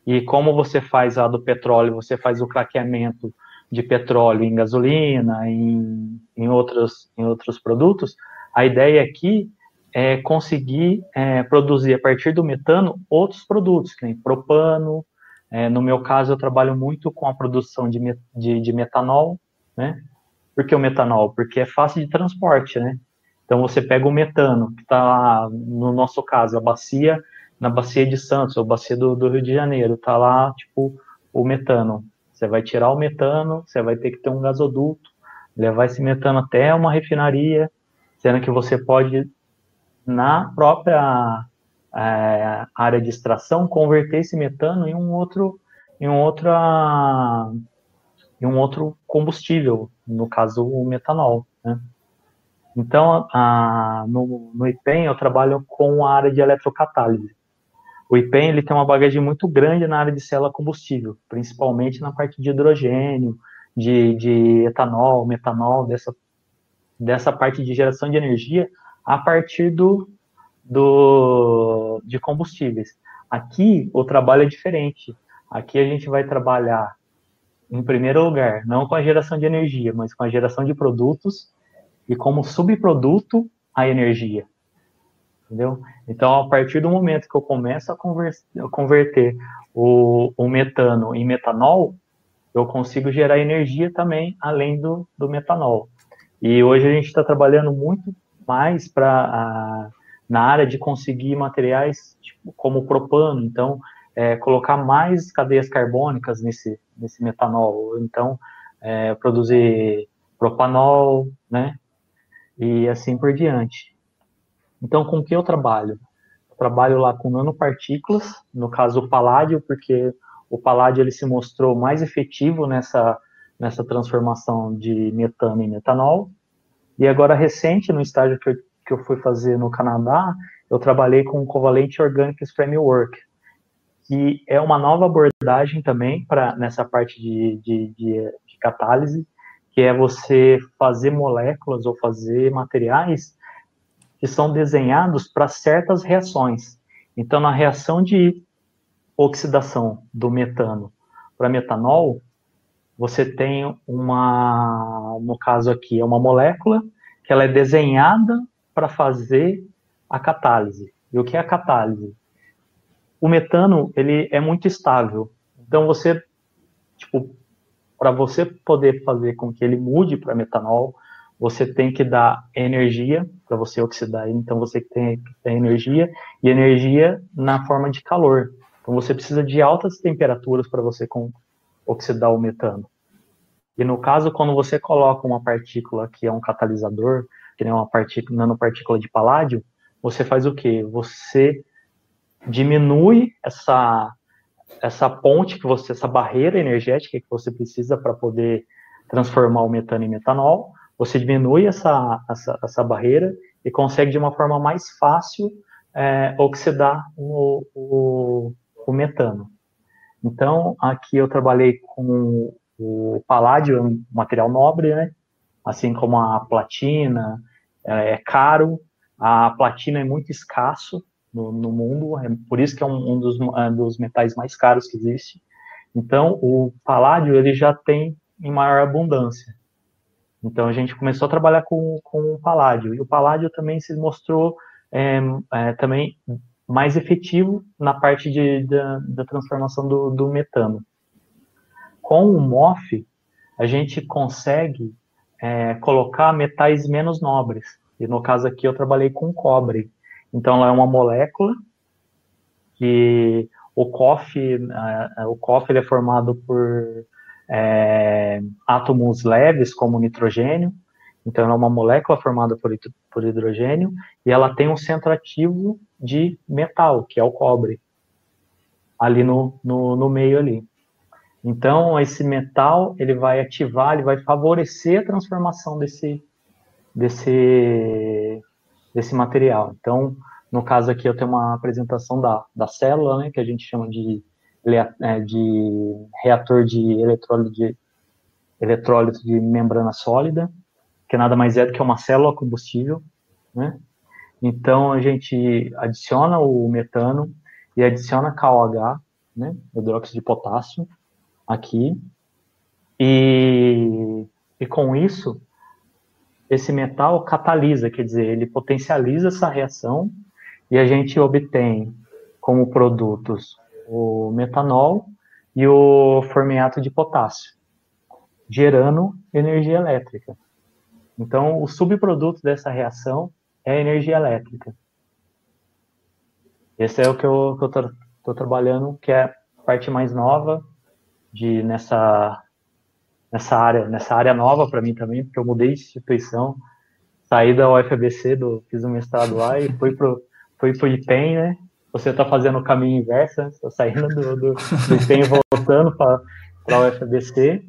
e como você faz lá do petróleo, você faz o craqueamento de petróleo em gasolina, em, em, outros, em outros produtos, a ideia aqui é, conseguir é, produzir a partir do metano outros produtos, nem propano. É, no meu caso, eu trabalho muito com a produção de, de, de metanol, né? Por que o metanol? Porque é fácil de transporte, né? Então você pega o metano, que está no nosso caso, a bacia, na bacia de Santos, ou bacia do, do Rio de Janeiro, está lá, tipo, o metano. Você vai tirar o metano, você vai ter que ter um gasoduto, levar esse metano até uma refinaria, sendo que você pode na própria é, área de extração, converter esse metano em um outro, em um outro, em um outro combustível, no caso o metanol. Né? Então, a, no, no IPEM eu trabalho com a área de eletrocatálise. O IPEM ele tem uma bagagem muito grande na área de célula combustível, principalmente na parte de hidrogênio, de, de etanol, metanol, dessa, dessa parte de geração de energia, a partir do, do, de combustíveis. Aqui o trabalho é diferente. Aqui a gente vai trabalhar, em primeiro lugar, não com a geração de energia, mas com a geração de produtos e como subproduto a energia. Entendeu? Então, a partir do momento que eu começo a converter, o, o metano em metanol, eu consigo gerar energia também além do, do metanol. E hoje a gente está trabalhando muito mais para na área de conseguir materiais tipo, como propano, então é, colocar mais cadeias carbônicas nesse, nesse metanol, então é, produzir propanol, né, e assim por diante. Então, com que eu trabalho? Eu trabalho lá com nanopartículas, no caso o paládio, porque o paládio ele se mostrou mais efetivo nessa, nessa transformação de metano em metanol. E agora, recente, no estágio que eu, que eu fui fazer no Canadá, eu trabalhei com o Covalent Organics Framework, que é uma nova abordagem também para nessa parte de, de, de, de catálise, que é você fazer moléculas ou fazer materiais que são desenhados para certas reações. Então, na reação de oxidação do metano para metanol, você tem uma, no caso aqui, é uma molécula que ela é desenhada para fazer a catálise. E o que é a catálise? O metano, ele é muito estável. Então você, tipo, para você poder fazer com que ele mude para metanol, você tem que dar energia para você oxidar. Então você tem que ter energia e energia na forma de calor. Então você precisa de altas temperaturas para você oxidar o metano. E no caso, quando você coloca uma partícula que é um catalisador, que nem uma partícula, nanopartícula de paládio, você faz o quê? Você diminui essa essa ponte que você, essa barreira energética que você precisa para poder transformar o metano em metanol, você diminui essa, essa, essa barreira e consegue de uma forma mais fácil é, oxidar o, o, o metano. Então, aqui eu trabalhei com o paládio, um material nobre, né? Assim como a platina, é, é caro, a platina é muito escasso no, no mundo, é por isso que é um, um dos, um dos metais mais caros que existe. Então, o paládio, ele já tem em maior abundância. Então, a gente começou a trabalhar com, com o paládio, e o paládio também se mostrou é, é, também mais efetivo na parte de, da, da transformação do, do, metano. Com o MOF, a gente consegue é, colocar metais menos nobres. E no caso aqui eu trabalhei com cobre. Então ela é uma molécula que o COF, o COF ele é formado por é, átomos leves como nitrogênio, então, ela é uma molécula formada por, por hidrogênio e ela tem um centro ativo de metal, que é o cobre, ali no, no, no meio ali. Então, esse metal, ele vai ativar, ele vai favorecer a transformação desse, desse, desse material. Então, no caso aqui, eu tenho uma apresentação da, da célula, né, que a gente chama de, é, de reator de eletrólito de, eletrólito de membrana sólida que nada mais é do que uma célula combustível, né? Então a gente adiciona o metano e adiciona KOH, né, hidróxido de potássio, aqui, e, e com isso esse metal catalisa, quer dizer, ele potencializa essa reação e a gente obtém como produtos o metanol e o formiato de potássio, gerando energia elétrica. Então, o subproduto dessa reação é a energia elétrica. Esse é o que eu estou trabalhando, que é a parte mais nova de nessa nessa área, nessa área nova para mim também, porque eu mudei de instituição, saí da UFABC, do, fiz um mestrado lá e fui pro fui pro IPEM, né? Você está fazendo o caminho inverso, né? Saindo do, do, do IPEM voltando para a UFABC,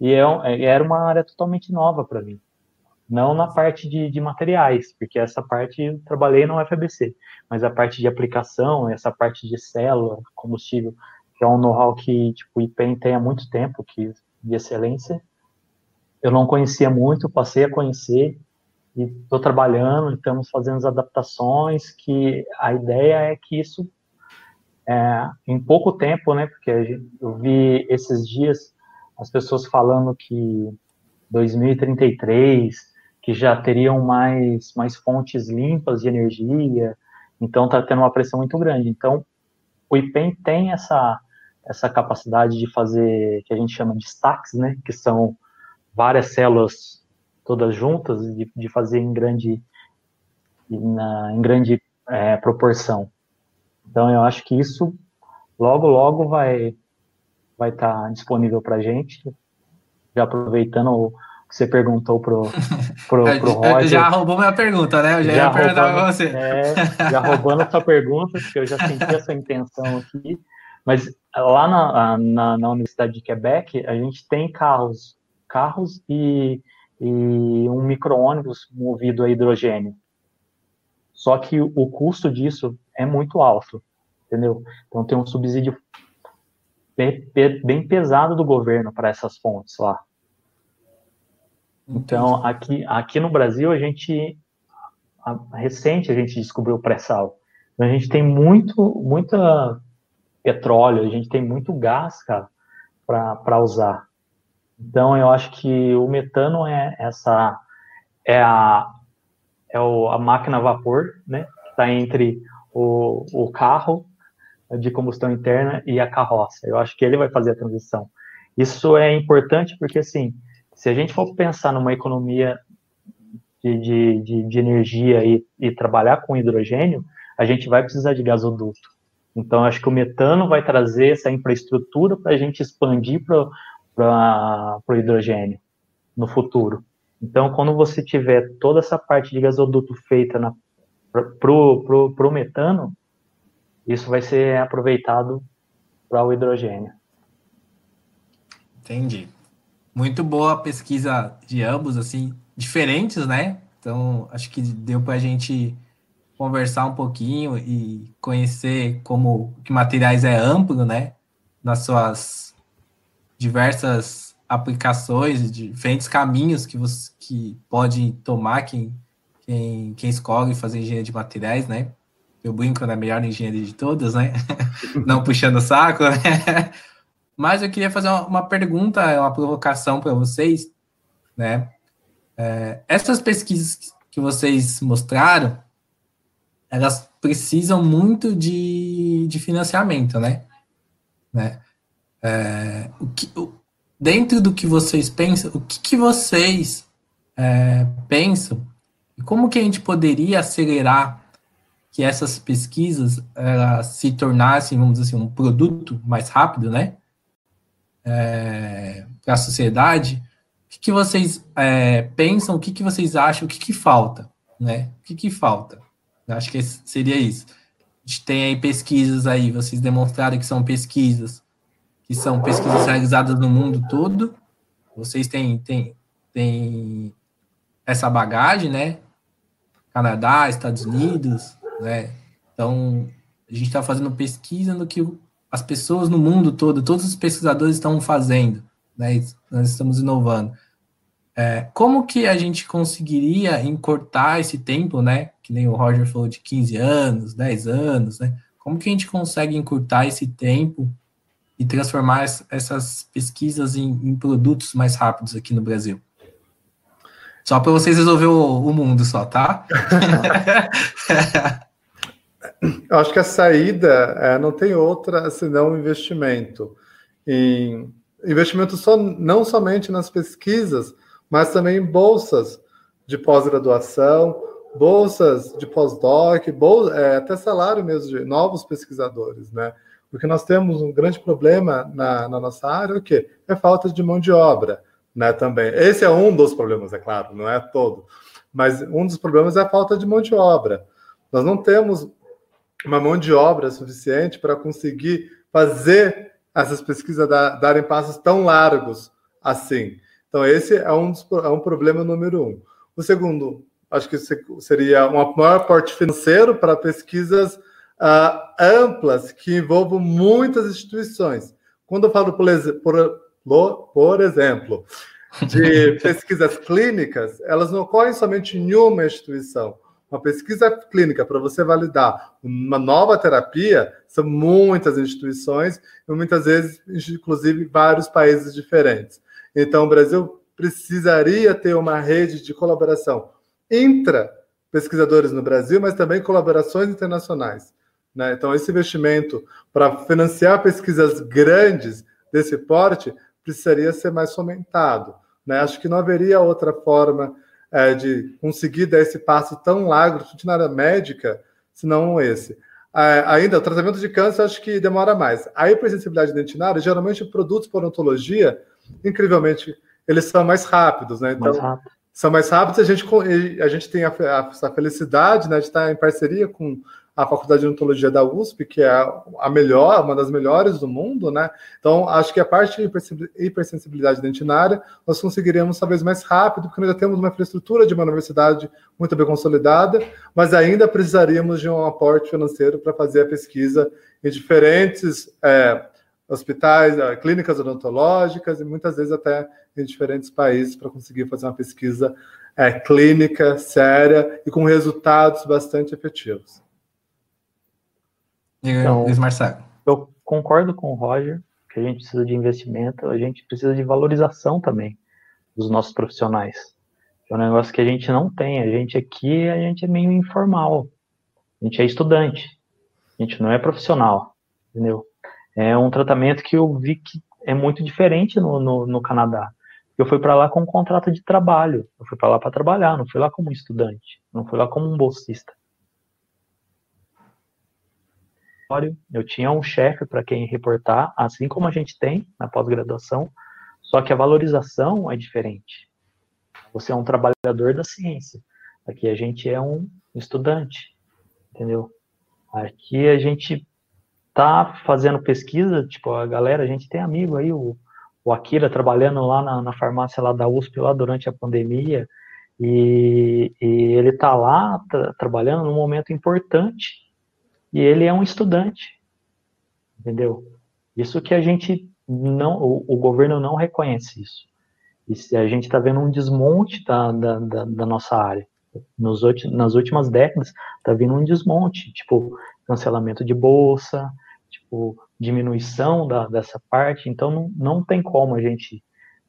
e é, era uma área totalmente nova para mim não na parte de, de, materiais, porque essa parte eu trabalhei no FABC, mas a parte de aplicação, essa parte de célula, combustível, que é um know-how que tipo, o IPEM tem há muito tempo, que de excelência, eu não conhecia muito, passei a conhecer e estou trabalhando, estamos fazendo as adaptações, que a ideia é que isso, é, em pouco tempo, né, porque eu vi esses dias as pessoas falando que 2033 que já teriam mais, mais fontes limpas de energia, então está tendo uma pressão muito grande. Então, o IPEM tem essa, essa capacidade de fazer, que a gente chama de stacks, né, que são várias células todas juntas, de, de fazer em grande, na, em grande é, proporção. Então, eu acho que isso logo, logo vai vai estar tá disponível para a gente. Já aproveitando que você perguntou pro, (laughs) pro, pro Roger. Já roubou minha pergunta, né? Eu já, já ia perguntar para você. É, já roubando a sua pergunta, porque eu já senti (laughs) essa intenção aqui. Mas lá na, na, na, Universidade de Quebec, a gente tem carros, carros e, e um micro-ônibus movido a hidrogênio. Só que o custo disso é muito alto, entendeu? Então tem um subsídio bem pesado do governo para essas fontes lá. Então, aqui, aqui no Brasil, a gente, a, recente, a gente descobriu o pré-sal. Então, a gente tem muito, muita petróleo, a gente tem muito gás, cara, para usar. Então, eu acho que o metano é essa, é a, é o, a máquina a vapor, né, que está entre o, o carro de combustão interna e a carroça. Eu acho que ele vai fazer a transição. Isso é importante porque, assim, se a gente for pensar numa economia de, de, de, de energia e, e, trabalhar com hidrogênio, a gente vai precisar de gasoduto. Então, acho que o metano vai trazer essa infraestrutura para a gente expandir para o hidrogênio no futuro. Então, quando você tiver toda essa parte de gasoduto feita para o metano, isso vai ser aproveitado para o hidrogênio. Entendi. Muito boa a pesquisa de ambos, assim, diferentes, né? Então, acho que deu para a gente conversar um pouquinho e conhecer como que materiais é amplo, né? Nas suas diversas aplicações, diferentes caminhos que você que pode tomar quem, quem, quem escolhe fazer engenharia de materiais, né? eu brinco na melhor engenharia de todas, né? (laughs) Não puxando o saco, né? Mas eu queria fazer uma pergunta, uma provocação para vocês, né? É, essas pesquisas que vocês mostraram, elas precisam muito de, de financiamento, né? né? É, o que, o, dentro do que vocês pensam, o que, que vocês é, pensam e como que a gente poderia acelerar que essas pesquisas elas se tornassem, vamos dizer assim, um produto mais rápido, né? É, para a sociedade. O que, que vocês é, pensam? O que, que vocês acham? O que, que falta? Né? O que, que falta? Eu acho que seria isso. A gente tem aí pesquisas aí, vocês demonstraram que são pesquisas, que são pesquisas realizadas no mundo todo. Vocês têm, têm, têm essa bagagem, né? Canadá, Estados Unidos, né? Então, a gente está fazendo pesquisa no que as pessoas no mundo todo, todos os pesquisadores estão fazendo, né? Nós estamos inovando. É, como que a gente conseguiria encurtar esse tempo, né? Que nem o Roger falou de 15 anos, 10 anos, né? Como que a gente consegue encurtar esse tempo e transformar essas pesquisas em, em produtos mais rápidos aqui no Brasil? Só para vocês resolver o, o mundo só, tá? (laughs) Eu acho que a saída é, não tem outra senão investimento. Em investimento só, não somente nas pesquisas, mas também em bolsas de pós-graduação, bolsas de pós-doc, é, até salário mesmo de novos pesquisadores, né? Porque nós temos um grande problema na, na nossa área, o quê? É falta de mão de obra, né? Também. Esse é um dos problemas, é claro, não é todo. Mas um dos problemas é a falta de mão de obra. Nós não temos uma mão de obra suficiente para conseguir fazer essas pesquisas darem passos tão largos assim. Então, esse é um, dos, é um problema número um. O segundo, acho que seria um maior aporte financeiro para pesquisas uh, amplas que envolvam muitas instituições. Quando eu falo, por, por, por exemplo, de (laughs) pesquisas clínicas, elas não ocorrem somente em uma instituição. Uma pesquisa clínica para você validar uma nova terapia são muitas instituições e muitas vezes, inclusive, vários países diferentes. Então, o Brasil precisaria ter uma rede de colaboração intra pesquisadores no Brasil, mas também colaborações internacionais. Né? Então, esse investimento para financiar pesquisas grandes desse porte precisaria ser mais fomentado. Né? Acho que não haveria outra forma é, de conseguir dar esse passo tão largo na área médica, senão esse. É, ainda, o tratamento de câncer acho que demora mais. A hipersensibilidade dentinária, geralmente produtos por odontologia, incrivelmente, eles são mais rápidos, né? Então, mais rápido. são mais rápidos e a gente, a gente tem a, a, a felicidade né, de estar em parceria com a Faculdade de Odontologia da USP, que é a melhor, uma das melhores do mundo, né? Então, acho que a parte de hipersensibilidade dentinária nós conseguiremos talvez mais rápido, porque nós já temos uma infraestrutura de uma universidade muito bem consolidada, mas ainda precisaríamos de um aporte financeiro para fazer a pesquisa em diferentes é, hospitais, é, clínicas odontológicas e muitas vezes até em diferentes países para conseguir fazer uma pesquisa é, clínica, séria e com resultados bastante efetivos. Então, Luiz. Eu concordo com o Roger que a gente precisa de investimento, a gente precisa de valorização também dos nossos profissionais. É um negócio que a gente não tem. A gente aqui, a gente é meio informal. A gente é estudante. A gente não é profissional, entendeu? É um tratamento que eu vi que é muito diferente no, no, no Canadá. Eu fui para lá com um contrato de trabalho. Eu fui para lá para trabalhar, não fui lá como estudante. Não fui lá como um bolsista. Eu tinha um chefe para quem reportar, assim como a gente tem na pós-graduação, só que a valorização é diferente. Você é um trabalhador da ciência. Aqui a gente é um estudante, entendeu? Aqui a gente tá fazendo pesquisa, tipo, a galera, a gente tem amigo aí, o, o Akira trabalhando lá na, na farmácia lá da USP, lá durante a pandemia, e, e ele tá lá tra trabalhando num momento importante e ele é um estudante, entendeu? Isso que a gente não, o, o governo não reconhece isso. E a gente está vendo um desmonte da, da, da, da nossa área. Nos, nas últimas décadas, está vindo um desmonte, tipo, cancelamento de bolsa, tipo, diminuição da, dessa parte. Então, não, não tem como a gente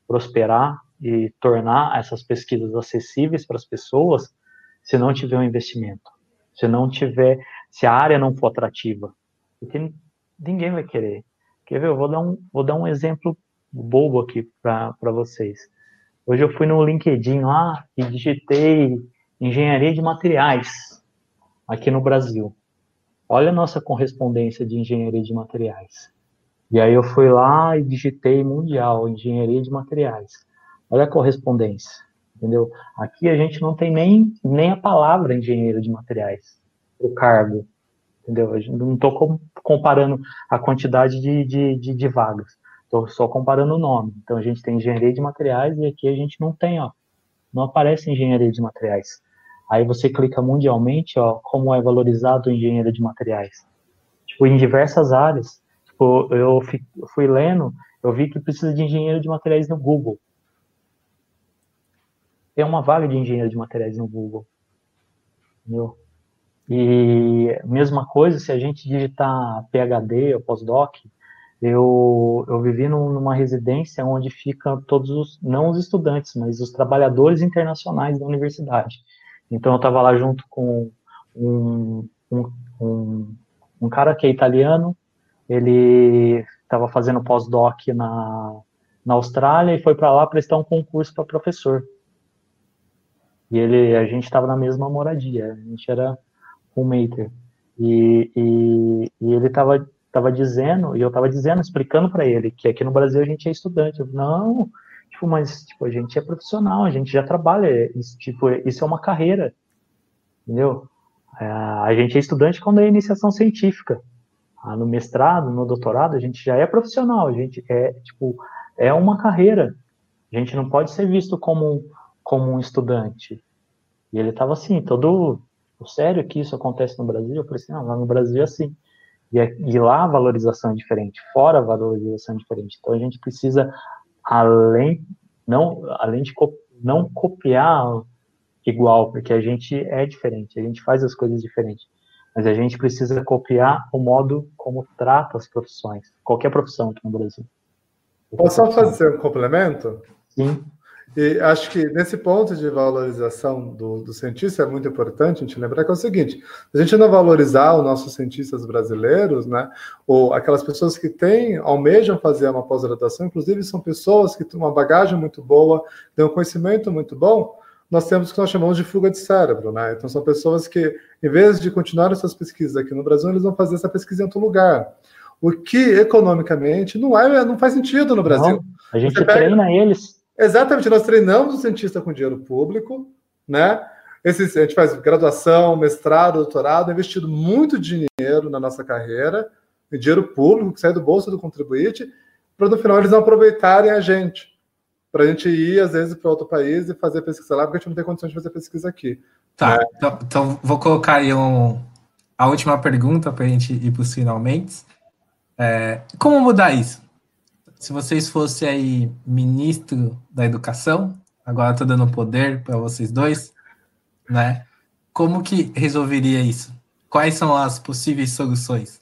prosperar e tornar essas pesquisas acessíveis para as pessoas se não tiver um investimento, se não tiver se a área não for atrativa. Porque ninguém vai querer. Quer ver? Eu vou dar um, vou dar um exemplo bobo aqui para vocês. Hoje eu fui no LinkedIn lá e digitei engenharia de materiais aqui no Brasil. Olha a nossa correspondência de engenharia de materiais. E aí eu fui lá e digitei mundial, engenharia de materiais. Olha a correspondência, entendeu? Aqui a gente não tem nem, nem a palavra engenheiro de materiais o cargo, entendeu? Eu não estou comparando a quantidade de, de, de, de vagas, estou só comparando o nome. Então a gente tem engenharia de materiais e aqui a gente não tem, ó, não aparece engenharia de materiais. Aí você clica mundialmente, ó, como é valorizado o engenheiro de materiais. Tipo, em diversas áreas. Tipo, eu fui lendo, eu vi que precisa de engenheiro de materiais no Google. Tem uma vaga de engenheiro de materiais no Google. Entendeu? E mesma coisa, se a gente digitar PhD ou pós-doc, eu, eu vivi numa residência onde ficam todos os, não os estudantes, mas os trabalhadores internacionais da universidade. Então eu estava lá junto com um, um, um, um, cara que é italiano, ele estava fazendo pós-doc na, na Austrália e foi para lá prestar um concurso para professor. E ele, a gente estava na mesma moradia, a gente era com o Mater. E, e, e ele estava tava dizendo, e eu estava dizendo, explicando para ele que aqui no Brasil a gente é estudante. Eu, não, tipo, mas tipo, a gente é profissional, a gente já trabalha, isso, tipo, isso é uma carreira, entendeu? É, a gente é estudante quando é iniciação científica. Ah, no mestrado, no doutorado, a gente já é profissional, a gente é, tipo, é uma carreira. A gente não pode ser visto como, como um estudante. E ele estava assim, todo sério que isso acontece no Brasil? Eu falei assim, não, lá no Brasil é assim. E, é, e lá a valorização é diferente, fora a valorização é diferente. Então a gente precisa, além, não, além de co não copiar igual, porque a gente é diferente, a gente faz as coisas diferentes. Mas a gente precisa copiar o modo como trata as profissões, qualquer profissão aqui no Brasil. Posso só fazer um complemento? Sim. E acho que nesse ponto de valorização do, do, cientista é muito importante a gente lembrar que é o seguinte: a gente não valorizar os nossos cientistas brasileiros, né, ou aquelas pessoas que têm, almejam fazer uma pós-graduação, inclusive são pessoas que têm uma bagagem muito boa, têm um conhecimento muito bom, nós temos o que nós chamamos de fuga de cérebro, né? Então são pessoas que, em vez de continuar essas pesquisas aqui no Brasil, eles vão fazer essa pesquisa em outro lugar. O que economicamente não é, não faz sentido no Brasil. Não, a gente pega... treina eles Exatamente, nós treinamos o cientista com dinheiro público, né? Esse, a gente faz graduação, mestrado, doutorado, investido muito dinheiro na nossa carreira, dinheiro público que sai do bolso do contribuinte, para no final eles não aproveitarem a gente, para a gente ir às vezes para outro país e fazer pesquisa lá, porque a gente não tem condições de fazer pesquisa aqui. Tá, né? então, então, vou colocar aí um, a última pergunta para a gente ir para os finalmente. É, como mudar isso? Se vocês fossem aí ministro da educação, agora estou dando poder para vocês dois, né? Como que resolveria isso? Quais são as possíveis soluções?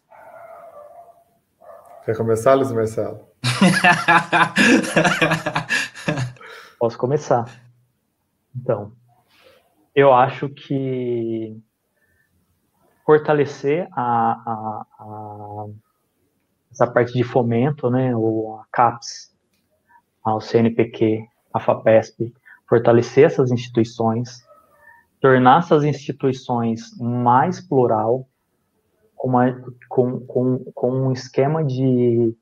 Quer começar, Luiz Marcelo? (laughs) Posso começar. Então, eu acho que fortalecer a, a, a essa parte de fomento, né, ou a CAPES, ao CNPq, a FAPESP, fortalecer essas instituições, tornar essas instituições mais plural, com, uma, com, com, com um esquema de,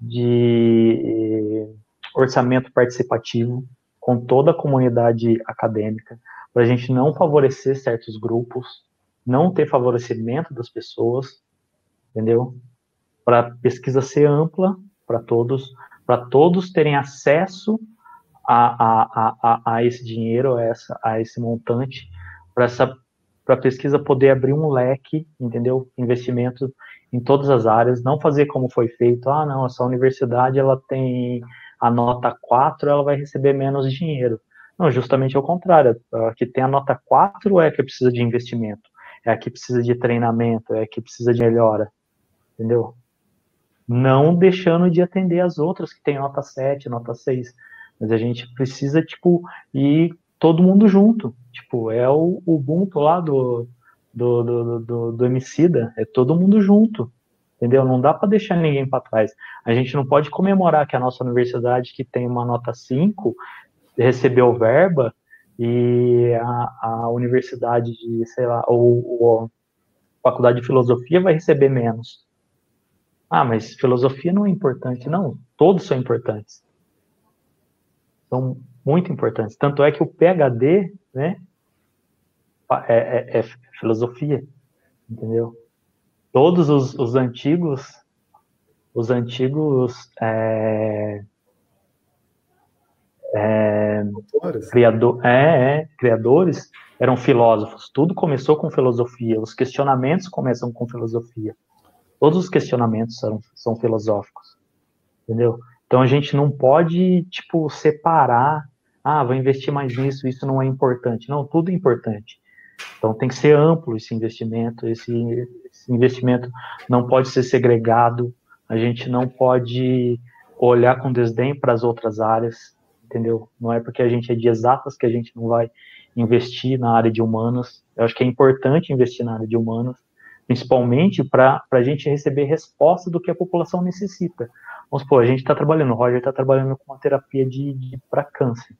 de orçamento participativo com toda a comunidade acadêmica, para a gente não favorecer certos grupos, não ter favorecimento das pessoas, entendeu? Para a pesquisa ser ampla para todos, para todos terem acesso a, a, a, a, esse dinheiro, a, essa, a esse montante, para essa para a pesquisa poder abrir um leque, entendeu? Investimento em todas as áreas, não fazer como foi feito, ah, não, essa universidade ela tem a nota 4, ela vai receber menos dinheiro. Não, justamente ao contrário, a que tem a nota 4 é a que precisa de investimento, é a que precisa de treinamento, é a que precisa de melhora, entendeu? Não deixando de atender as outras que têm nota 7, nota 6. Mas a gente precisa, tipo, ir todo mundo junto. Tipo, é o Ubuntu lá do, do, do, do, do Emicida, é todo mundo junto. Entendeu? Não dá para deixar ninguém para trás. A gente não pode comemorar que a nossa universidade, que tem uma nota 5, recebeu verba e a, a universidade de, sei lá, ou, ou a faculdade de filosofia vai receber menos. Ah, mas filosofia não é importante. Não, todos são importantes. São muito importantes. Tanto é que o PhD, né, é, é, é filosofia, entendeu? Todos os, os antigos, os antigos é, é, criador, é, é, criadores eram filósofos. Tudo começou com filosofia. Os questionamentos começam com filosofia. Todos os questionamentos são, são filosóficos, entendeu? Então a gente não pode, tipo, separar, ah, vou investir mais nisso, isso não é importante. Não, tudo é importante. Então tem que ser amplo esse investimento, esse, esse investimento não pode ser segregado, a gente não pode olhar com desdém para as outras áreas, entendeu? Não é porque a gente é de exatas que a gente não vai investir na área de humanas. Eu acho que é importante investir na área de humanas, principalmente para a gente receber resposta do que a população necessita. Vamos supor, a gente está trabalhando, o Roger está trabalhando com uma terapia de, de para câncer.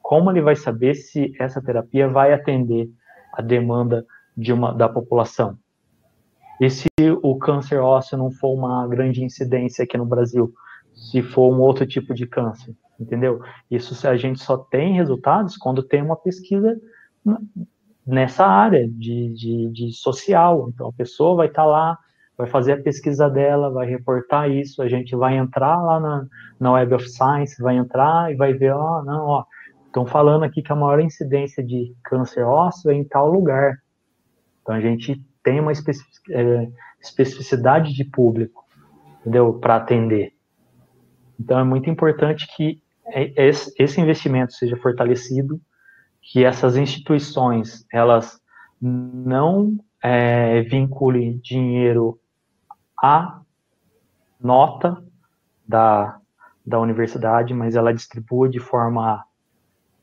Como ele vai saber se essa terapia vai atender a demanda de uma, da população? E se o câncer ósseo não for uma grande incidência aqui no Brasil, se for um outro tipo de câncer, entendeu? Isso a gente só tem resultados quando tem uma pesquisa nessa área de, de, de social. Então, a pessoa vai estar tá lá, vai fazer a pesquisa dela, vai reportar isso, a gente vai entrar lá na, na Web of Science, vai entrar e vai ver, ó, não, ó, estão falando aqui que a maior incidência de câncer ósseo é em tal lugar. Então, a gente tem uma é, especificidade de público, entendeu, para atender. Então, é muito importante que esse investimento seja fortalecido, que essas instituições elas não é, vinculem dinheiro à nota da, da universidade, mas ela distribua de forma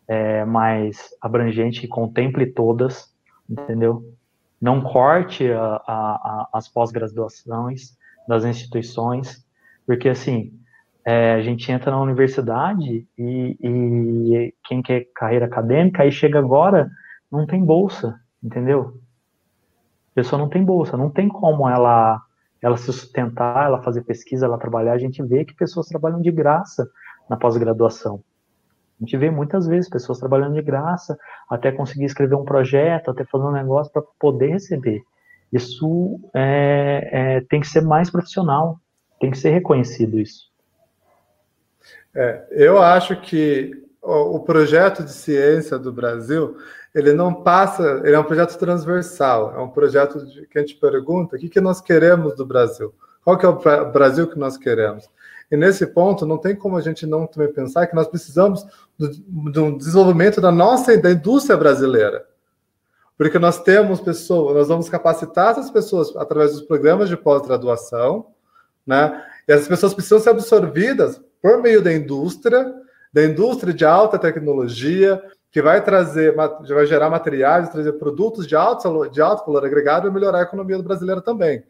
é, mais abrangente, que contemple todas, entendeu? Não corte a, a, a, as pós-graduações das instituições, porque assim, é, a gente entra na universidade e, e, quem quer carreira acadêmica, aí chega agora, não tem bolsa, entendeu? A pessoa não tem bolsa, não tem como ela, ela se sustentar, ela fazer pesquisa, ela trabalhar. A gente vê que pessoas trabalham de graça na pós-graduação. A gente vê muitas vezes pessoas trabalhando de graça, até conseguir escrever um projeto, até fazer um negócio para poder receber. Isso é, é, tem que ser mais profissional, tem que ser reconhecido isso. É, eu acho que o projeto de ciência do Brasil, ele não passa, ele é um projeto transversal, é um projeto de, que a gente pergunta o que, que nós queremos do Brasil, qual que é o Brasil que nós queremos. E nesse ponto, não tem como a gente não também pensar que nós precisamos do, do desenvolvimento da nossa da indústria brasileira. Porque nós temos pessoas, nós vamos capacitar essas pessoas através dos programas de pós-graduação, né? E essas pessoas precisam ser absorvidas por meio da indústria, da indústria de alta tecnologia, que vai trazer, vai gerar materiais, trazer produtos de alto, de alto valor agregado e melhorar a economia brasileira também.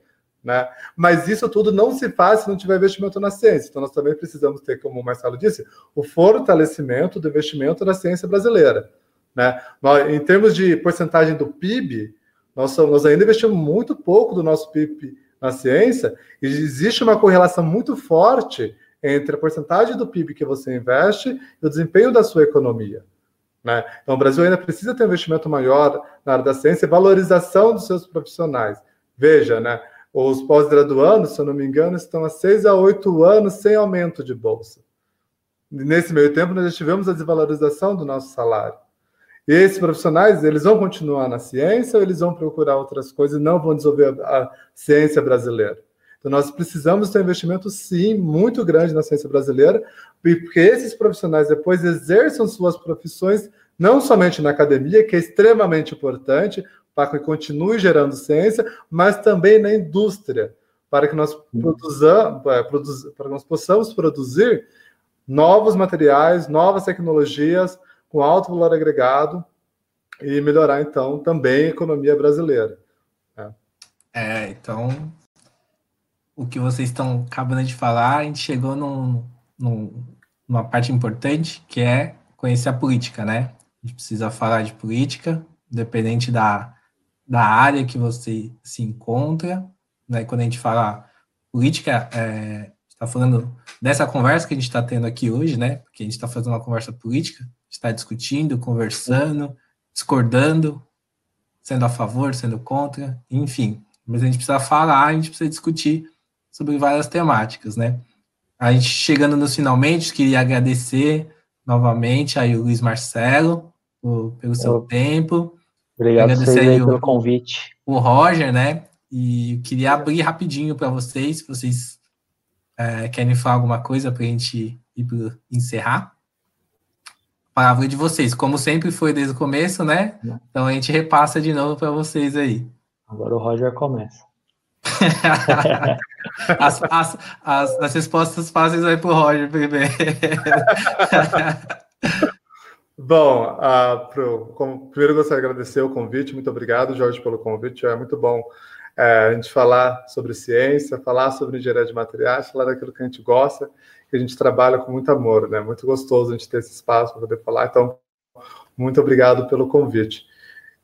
Né? Mas isso tudo não se faz se não tiver investimento na ciência. Então, nós também precisamos ter, como o Marcelo disse, o fortalecimento do investimento na ciência brasileira. Né? Nós, em termos de porcentagem do PIB, nós, somos, nós ainda investimos muito pouco do nosso PIB na ciência, e existe uma correlação muito forte entre a porcentagem do PIB que você investe e o desempenho da sua economia. Né? Então, o Brasil ainda precisa ter um investimento maior na área da ciência e valorização dos seus profissionais. Veja, né? Os pós-graduandos, se eu não me engano, estão há seis a oito anos sem aumento de bolsa. Nesse meio tempo, nós já tivemos a desvalorização do nosso salário. E esses profissionais, eles vão continuar na ciência ou eles vão procurar outras coisas e não vão desenvolver a ciência brasileira? Então, nós precisamos ter um investimento, sim, muito grande na ciência brasileira, porque esses profissionais depois exerçam suas profissões não somente na academia, que é extremamente importante, para que continue gerando ciência, mas também na indústria, para que nós, é, para que nós possamos produzir novos materiais, novas tecnologias com alto valor agregado e melhorar, então, também a economia brasileira. É, é então, o que vocês estão acabando de falar, a gente chegou num, num, numa parte importante, que é conhecer a política, né? A gente precisa falar de política, independente da, da área que você se encontra, né? Quando a gente fala política, é, está falando dessa conversa que a gente está tendo aqui hoje, né? Porque a gente está fazendo uma conversa política, está discutindo, conversando, discordando, sendo a favor, sendo contra, enfim. Mas a gente precisa falar, a gente precisa discutir sobre várias temáticas, né? A gente chegando nos finalmente, queria agradecer novamente aí o Luiz Marcelo por, pelo seu Eu... tempo. Obrigado Agradecer aí pelo convite. O Roger, né? E queria abrir rapidinho para vocês, se vocês é, querem falar alguma coisa para a gente ir pro, encerrar. A palavra de vocês, como sempre foi desde o começo, né? Então a gente repassa de novo para vocês aí. Agora o Roger começa. (laughs) as, as, as, as, respostas fáceis aí para o Roger primeiro. (laughs) Bom, uh, pro, como, primeiro gostaria de agradecer o convite, muito obrigado, Jorge, pelo convite. É muito bom é, a gente falar sobre ciência, falar sobre engenharia de materiais, falar daquilo que a gente gosta, que a gente trabalha com muito amor, né? Muito gostoso a gente ter esse espaço para poder falar. Então, muito obrigado pelo convite.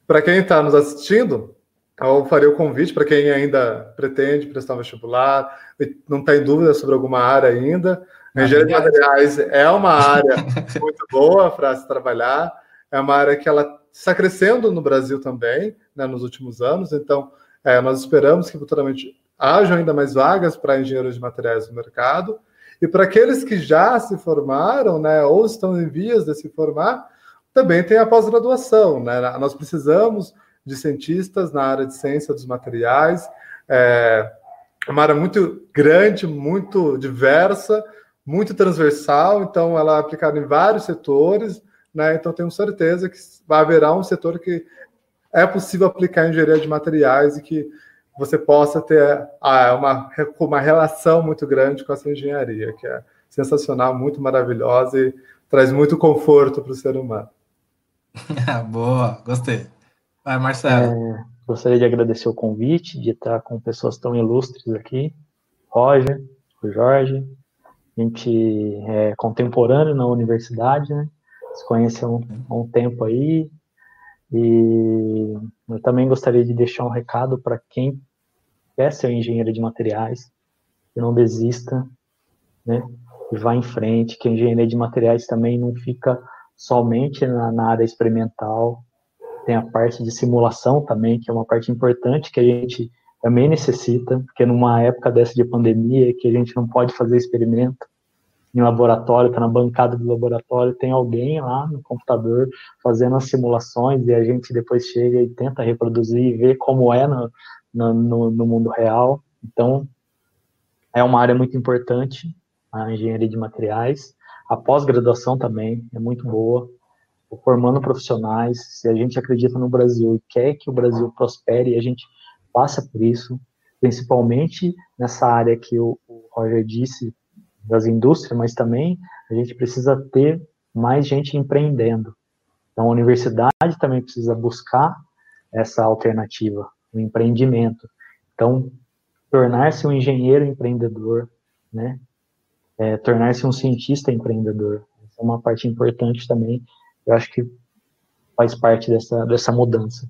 Para quem está nos assistindo, eu faria o convite para quem ainda pretende prestar um vestibular, não está em dúvida sobre alguma área ainda. A engenharia de materiais é uma área (laughs) muito boa para se trabalhar, é uma área que ela está crescendo no Brasil também, né, nos últimos anos, então é, nós esperamos que futuramente hajam ainda mais vagas para engenheiros de materiais no mercado, e para aqueles que já se formaram, né, ou estão em vias de se formar, também tem a pós-graduação, né, nós precisamos de cientistas na área de ciência dos materiais, é uma área muito grande, muito diversa, muito transversal, então ela é aplicada em vários setores, né? Então tenho certeza que haverá um setor que é possível aplicar engenharia de materiais e que você possa ter ah, uma, uma relação muito grande com essa engenharia, que é sensacional, muito maravilhosa e traz muito conforto para o ser humano. (laughs) Boa, gostei. Vai, Marcelo. É, gostaria de agradecer o convite, de estar com pessoas tão ilustres aqui. Roger, o Jorge, a gente é contemporâneo na universidade, né? Se conhece há um, há um tempo aí. E eu também gostaria de deixar um recado para quem quer ser engenheiro de materiais, que não desista, né? E vá em frente, que a engenharia de materiais também não fica somente na, na área experimental, tem a parte de simulação também, que é uma parte importante que a gente também necessita, porque numa época dessa de pandemia, que a gente não pode fazer experimento em laboratório, está na bancada do laboratório, tem alguém lá no computador fazendo as simulações e a gente depois chega e tenta reproduzir e ver como é no, no, no mundo real. Então, é uma área muito importante, a engenharia de materiais. A pós-graduação também é muito boa, formando profissionais. Se a gente acredita no Brasil e quer que o Brasil prospere, a gente passa por isso, principalmente nessa área que o, Roger disse, das indústrias, mas também a gente precisa ter mais gente empreendendo. Então, a universidade também precisa buscar essa alternativa, o empreendimento. Então, tornar-se um engenheiro empreendedor, né? É, tornar-se um cientista empreendedor. Essa é uma parte importante também. Eu acho que faz parte dessa, dessa mudança.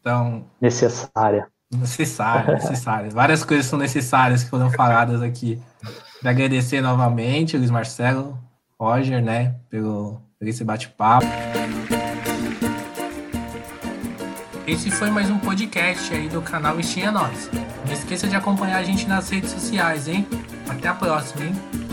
Então, necessária. Necessária, necessária. Várias coisas são necessárias que foram faladas aqui. Quero agradecer novamente, Luiz Marcelo, Roger, né, pelo, por esse bate-papo. Esse foi mais um podcast aí do canal Estinha Nós. Não esqueça de acompanhar a gente nas redes sociais, hein? Até a próxima, hein?